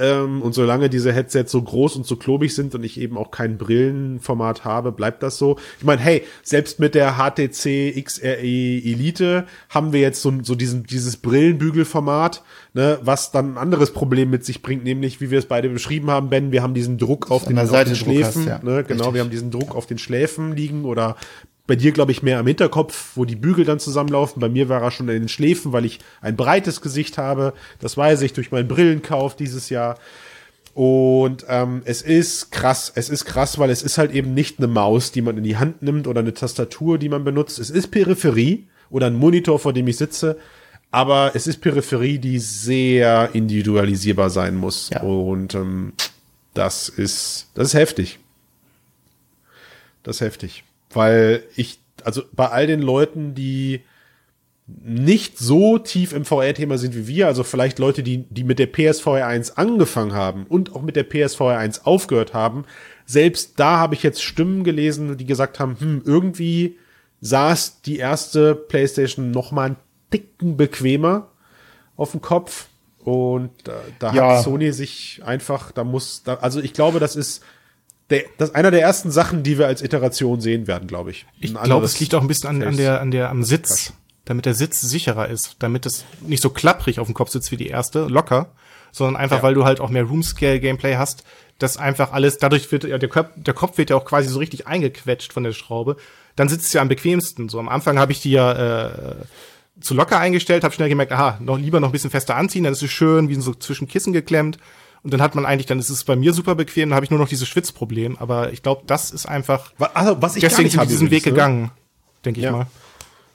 [SPEAKER 1] Ähm, und solange diese Headsets so groß und so klobig sind und ich eben auch kein Brillenformat habe, bleibt das so. Ich meine, hey, selbst mit der HTC XRE Elite haben wir jetzt so, so diesen, dieses Brillenbügelformat, ne, was dann ein anderes Problem mit sich bringt, nämlich, wie wir es beide beschrieben haben, Ben, wir haben diesen Druck auf den, auf den
[SPEAKER 3] Druck hast,
[SPEAKER 1] Schläfen,
[SPEAKER 3] ja.
[SPEAKER 1] ne, genau,
[SPEAKER 3] Richtig.
[SPEAKER 1] wir haben diesen Druck auf den Schläfen liegen oder bei dir, glaube ich, mehr am Hinterkopf, wo die Bügel dann zusammenlaufen. Bei mir war er schon in den Schläfen, weil ich ein breites Gesicht habe. Das weiß ich durch meinen Brillenkauf dieses Jahr. Und ähm, es ist krass, es ist krass, weil es ist halt eben nicht eine Maus, die man in die Hand nimmt oder eine Tastatur, die man benutzt. Es ist Peripherie oder ein Monitor, vor dem ich sitze, aber es ist Peripherie, die sehr individualisierbar sein muss.
[SPEAKER 3] Ja.
[SPEAKER 1] Und ähm, das ist, das ist heftig. Das ist heftig. Weil ich, also bei all den Leuten, die nicht so tief im VR-Thema sind wie wir, also vielleicht Leute, die, die mit der PSVR 1 angefangen haben und auch mit der PSVR 1 aufgehört haben, selbst da habe ich jetzt Stimmen gelesen, die gesagt haben, hm, irgendwie saß die erste PlayStation noch mal einen Ticken bequemer auf dem Kopf und da, da
[SPEAKER 3] Ja.
[SPEAKER 1] hat Sony sich einfach, da muss, da, also ich glaube, das ist der, das ist einer der ersten Sachen, die wir als Iteration sehen werden, glaube ich.
[SPEAKER 2] Ich
[SPEAKER 1] Ein
[SPEAKER 2] glaube,
[SPEAKER 1] anderes
[SPEAKER 2] es liegt auch ein bisschen an, an der, an der, am Sitz, damit der Sitz sicherer ist, damit es nicht so klapprig auf dem Kopf sitzt wie die erste, locker, sondern einfach,
[SPEAKER 1] Ja.
[SPEAKER 2] weil du halt auch mehr Room-Scale-Gameplay hast, dass einfach alles, dadurch wird, ja, der, Kopf, der Kopf wird ja auch quasi so richtig eingequetscht von der Schraube, dann sitzt es ja am bequemsten. So am Anfang habe ich die ja äh, zu locker eingestellt, habe schnell gemerkt, aha, noch lieber noch ein bisschen fester anziehen, dann ist es schön, wie so zwischen Kissen geklemmt. Und dann hat man eigentlich, dann ist es bei mir super bequem, dann habe ich nur noch dieses Schwitzproblem. Aber ich glaube, das ist einfach
[SPEAKER 1] Also, was ich gar
[SPEAKER 2] deswegen
[SPEAKER 1] nicht
[SPEAKER 2] sind wir
[SPEAKER 1] habe
[SPEAKER 2] diesen
[SPEAKER 1] übrigens,
[SPEAKER 2] Weg
[SPEAKER 1] ne?
[SPEAKER 2] gegangen, denke ich
[SPEAKER 1] Ja.
[SPEAKER 2] mal.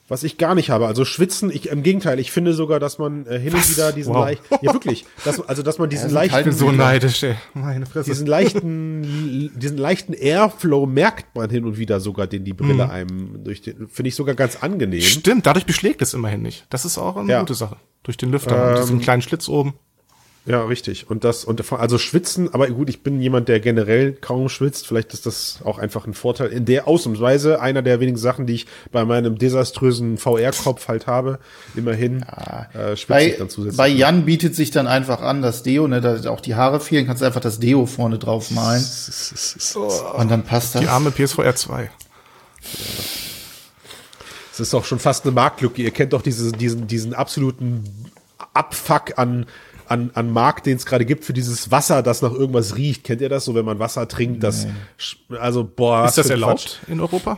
[SPEAKER 1] Was ich gar nicht habe. Also schwitzen, ich, im Gegenteil, ich finde sogar, dass man äh, hin und
[SPEAKER 2] Was?
[SPEAKER 1] wieder diesen
[SPEAKER 2] Wow.
[SPEAKER 1] leicht, ja wirklich, dass, also dass man diesen
[SPEAKER 3] sind
[SPEAKER 1] leichten,
[SPEAKER 3] kalte
[SPEAKER 2] So neidisch, ey. Meine Fresse.
[SPEAKER 1] diesen leichten, diesen leichten Airflow merkt man hin und wieder sogar, den die
[SPEAKER 2] Mhm.
[SPEAKER 1] Brille einem durch den, finde ich sogar ganz angenehm.
[SPEAKER 2] Stimmt, dadurch beschlägt es immerhin nicht. Das ist auch eine
[SPEAKER 1] Ja.
[SPEAKER 2] gute Sache. Durch den Lüfter und diesen kleinen Schlitz oben.
[SPEAKER 1] Ja, richtig. Und das, und also schwitzen, aber gut, ich bin jemand, der generell kaum schwitzt. Vielleicht ist das auch einfach ein Vorteil. In der Ausnahmsweise einer der wenigen Sachen, die ich bei meinem desaströsen VR-Kopf halt habe. Immerhin äh, schwitze ich
[SPEAKER 3] Bei,
[SPEAKER 1] dann zusätzlich.
[SPEAKER 3] bei Jan bietet sich dann einfach an, das Deo, ne, da auch die Haare fehlen, kannst du einfach das Deo vorne drauf malen und dann passt das.
[SPEAKER 2] Die arme PSVR 2.
[SPEAKER 1] Es ist auch schon fast eine Marktlücke. Ihr kennt doch diese, diesen, diesen absoluten Abfuck an, an, an Markt, den es gerade gibt für dieses Wasser, das nach irgendwas riecht. Kennt ihr das so, wenn man Wasser trinkt? Das, sch- also, boah.
[SPEAKER 2] Ist das erlaubt in Europa?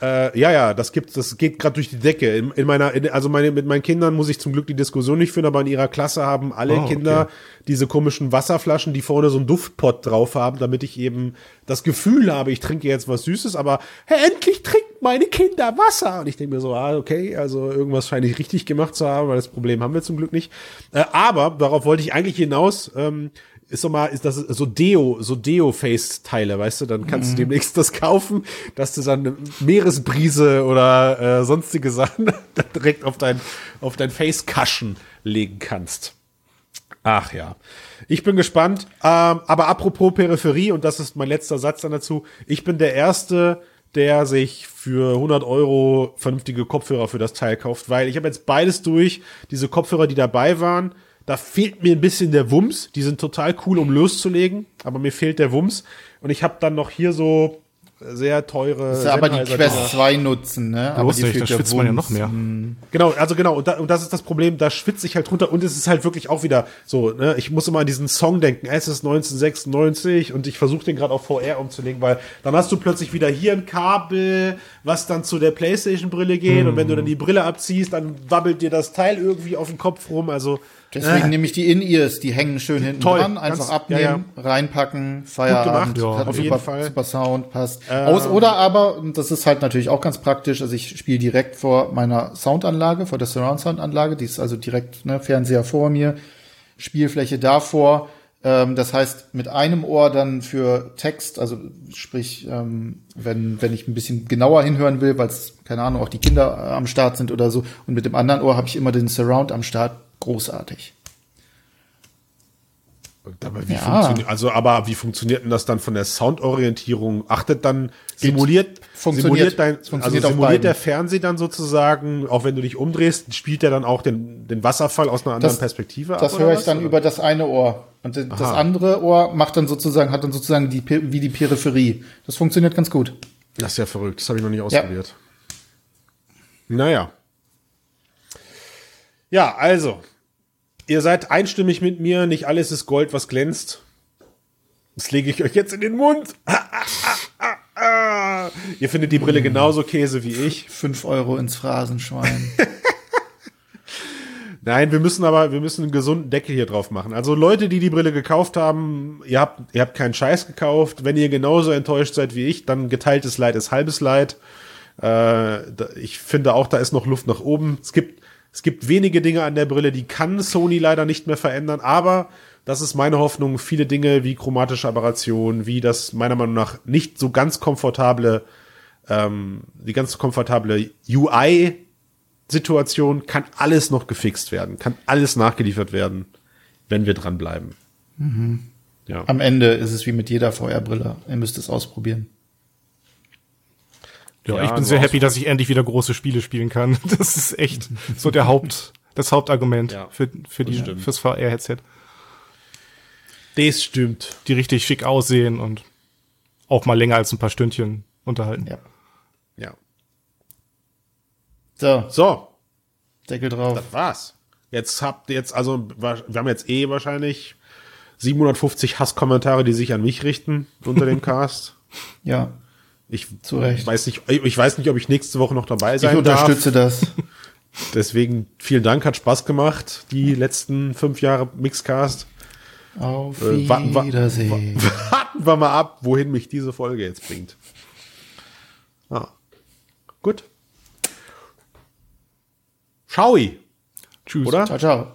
[SPEAKER 1] Äh, ja, ja, das gibt, das geht gerade durch die Decke. In, in meiner, in, also meine, mit meinen Kindern muss ich zum Glück die Diskussion nicht führen, aber in ihrer Klasse haben alle
[SPEAKER 2] Oh, okay.
[SPEAKER 1] Kinder diese komischen Wasserflaschen, die vorne so einen Duftpott drauf haben, damit ich eben das Gefühl habe, ich trinke jetzt was Süßes, aber hey, endlich trinken meine Kinder Wasser. Und ich denke mir so, ah, okay, also irgendwas scheine ich richtig gemacht zu haben, weil das Problem haben wir zum Glück nicht. Äh, aber darauf wollte ich eigentlich hinaus. Ähm, ist doch mal, ist das so Deo, so Deo-Face-Teile, weißt du, dann kannst du demnächst das kaufen, dass du dann eine Meeresbrise oder äh, sonstige Sachen direkt auf dein, auf dein Face-Kaschen legen kannst. Ach ja. Ich bin gespannt. Ähm, aber apropos Peripherie, und das ist mein letzter Satz dann dazu, ich bin der Erste, der sich für 100 Euro vernünftige Kopfhörer für das Teil kauft, weil ich habe jetzt beides durch. Diese Kopfhörer, die dabei waren, da fehlt mir ein bisschen der Wumms. Die sind total cool, um loszulegen, aber mir fehlt der Wumms. Und ich habe dann noch hier so sehr teure.
[SPEAKER 3] Das ist aber die Quest
[SPEAKER 1] Dinger.
[SPEAKER 3] 2 nutzen, ne? aber die
[SPEAKER 2] nicht,
[SPEAKER 3] der
[SPEAKER 2] schwitzt man ja noch mehr.
[SPEAKER 1] Genau, also genau, und, da, und das ist das Problem, da schwitze ich halt drunter und es ist halt wirklich auch wieder so, ne, ich muss immer an diesen Song denken, es ist 1996 und ich versuche den gerade auf VR umzulegen, weil dann hast du plötzlich wieder hier ein Kabel, was dann zu der Playstation-Brille geht und wenn du dann die Brille abziehst, dann wabbelt dir das Teil irgendwie auf den Kopf rum, also
[SPEAKER 3] Deswegen nehme ich die In-Ears, die hängen schön hinten
[SPEAKER 1] Toll,
[SPEAKER 3] dran, einfach abnehmen, reinpacken, Feierabend,
[SPEAKER 1] gemacht,
[SPEAKER 3] hat
[SPEAKER 1] auf
[SPEAKER 3] super,
[SPEAKER 1] jeden Fall. Ähm.
[SPEAKER 3] super Sound, passt. Aus oder aber, das ist halt natürlich auch ganz praktisch, also ich spiele direkt vor meiner Soundanlage, vor der Surround-Sound-Anlage, die ist also direkt, ne, Fernseher vor mir, Spielfläche davor, ähm, das heißt, mit einem Ohr dann für Text, also sprich, ähm, wenn, wenn ich ein bisschen genauer hinhören will, weil es, keine Ahnung, auch die Kinder äh, am Start sind oder so, und mit dem anderen Ohr habe ich immer den Surround am Start, großartig.
[SPEAKER 1] Aber wie
[SPEAKER 3] Ja.
[SPEAKER 1] funktioniert, also aber wie funktioniert denn das dann von der Soundorientierung? Achtet dann, simuliert,
[SPEAKER 3] Funktioniert.
[SPEAKER 1] simuliert dein,
[SPEAKER 3] funktioniert
[SPEAKER 1] also simuliert der Fernseher dann sozusagen, auch wenn du dich umdrehst, spielt er dann auch den, den Wasserfall aus einer anderen
[SPEAKER 3] Das-
[SPEAKER 1] Perspektive
[SPEAKER 3] Das
[SPEAKER 1] ab,
[SPEAKER 3] höre ich
[SPEAKER 1] was,
[SPEAKER 3] dann
[SPEAKER 1] oder?
[SPEAKER 3] über das eine Ohr. Und das
[SPEAKER 1] Aha.
[SPEAKER 3] andere Ohr macht dann sozusagen, hat dann sozusagen die, wie die Peripherie. Das funktioniert ganz gut.
[SPEAKER 1] Das ist ja verrückt, das habe ich noch nicht ausprobiert. Naja. Ja, also, ihr seid einstimmig mit mir, nicht alles ist Gold, was glänzt. Das lege ich euch jetzt in den Mund. ihr findet die Brille genauso Käse wie ich.
[SPEAKER 3] Fünf Euro ins Phrasenschwein.
[SPEAKER 1] Nein, wir müssen aber, wir müssen einen gesunden Deckel hier drauf machen. Also Leute, die die Brille gekauft haben, ihr habt, ihr habt keinen Scheiß gekauft. Wenn ihr genauso enttäuscht seid wie ich, dann geteiltes Leid ist halbes Leid. Äh, ich finde auch, da ist noch Luft nach oben. Es gibt, es gibt wenige Dinge an der Brille, die kann Sony leider nicht mehr verändern, aber das ist meine Hoffnung. Viele Dinge wie chromatische Aberration, wie das meiner Meinung nach nicht so ganz komfortable, ähm, die ganz komfortable UI Situation kann alles noch gefixt werden, kann alles nachgeliefert werden, wenn wir dranbleiben. Ja.
[SPEAKER 3] Am Ende ist es wie mit jeder VR-Brille. Ihr müsst es ausprobieren.
[SPEAKER 2] Ja,
[SPEAKER 1] Ja,
[SPEAKER 2] ich bin sehr happy, dass ich endlich wieder große Spiele spielen kann. Das ist echt so der Haupt, das Hauptargument
[SPEAKER 1] Ja,
[SPEAKER 2] für, für die,
[SPEAKER 1] stimmt.
[SPEAKER 2] fürs VR-Headset.
[SPEAKER 1] Das stimmt.
[SPEAKER 2] Die richtig schick aussehen und auch mal länger als ein paar Stündchen unterhalten.
[SPEAKER 3] Ja.
[SPEAKER 1] Ja.
[SPEAKER 3] So,
[SPEAKER 1] So,
[SPEAKER 3] Deckel drauf.
[SPEAKER 1] das war's. Jetzt habt ihr jetzt, also, wir haben jetzt eh wahrscheinlich 750 Hasskommentare, die sich an mich richten unter dem Cast.
[SPEAKER 3] Ja,
[SPEAKER 1] Ich
[SPEAKER 3] Zu Recht.
[SPEAKER 1] weiß nicht, ich weiß nicht, ob ich nächste Woche noch dabei
[SPEAKER 3] ich
[SPEAKER 1] sein
[SPEAKER 3] unterstütze das.
[SPEAKER 1] darf. Deswegen vielen Dank, hat Spaß gemacht, die letzten fünf Jahre Mixcast.
[SPEAKER 3] Auf
[SPEAKER 1] Äh,
[SPEAKER 3] Wiedersehen.
[SPEAKER 1] Warten wir mal ab, wohin mich diese Folge jetzt bringt. Ah. Gut. Schaui,
[SPEAKER 2] Tschüss.
[SPEAKER 1] oder?
[SPEAKER 3] Ciao, ciao.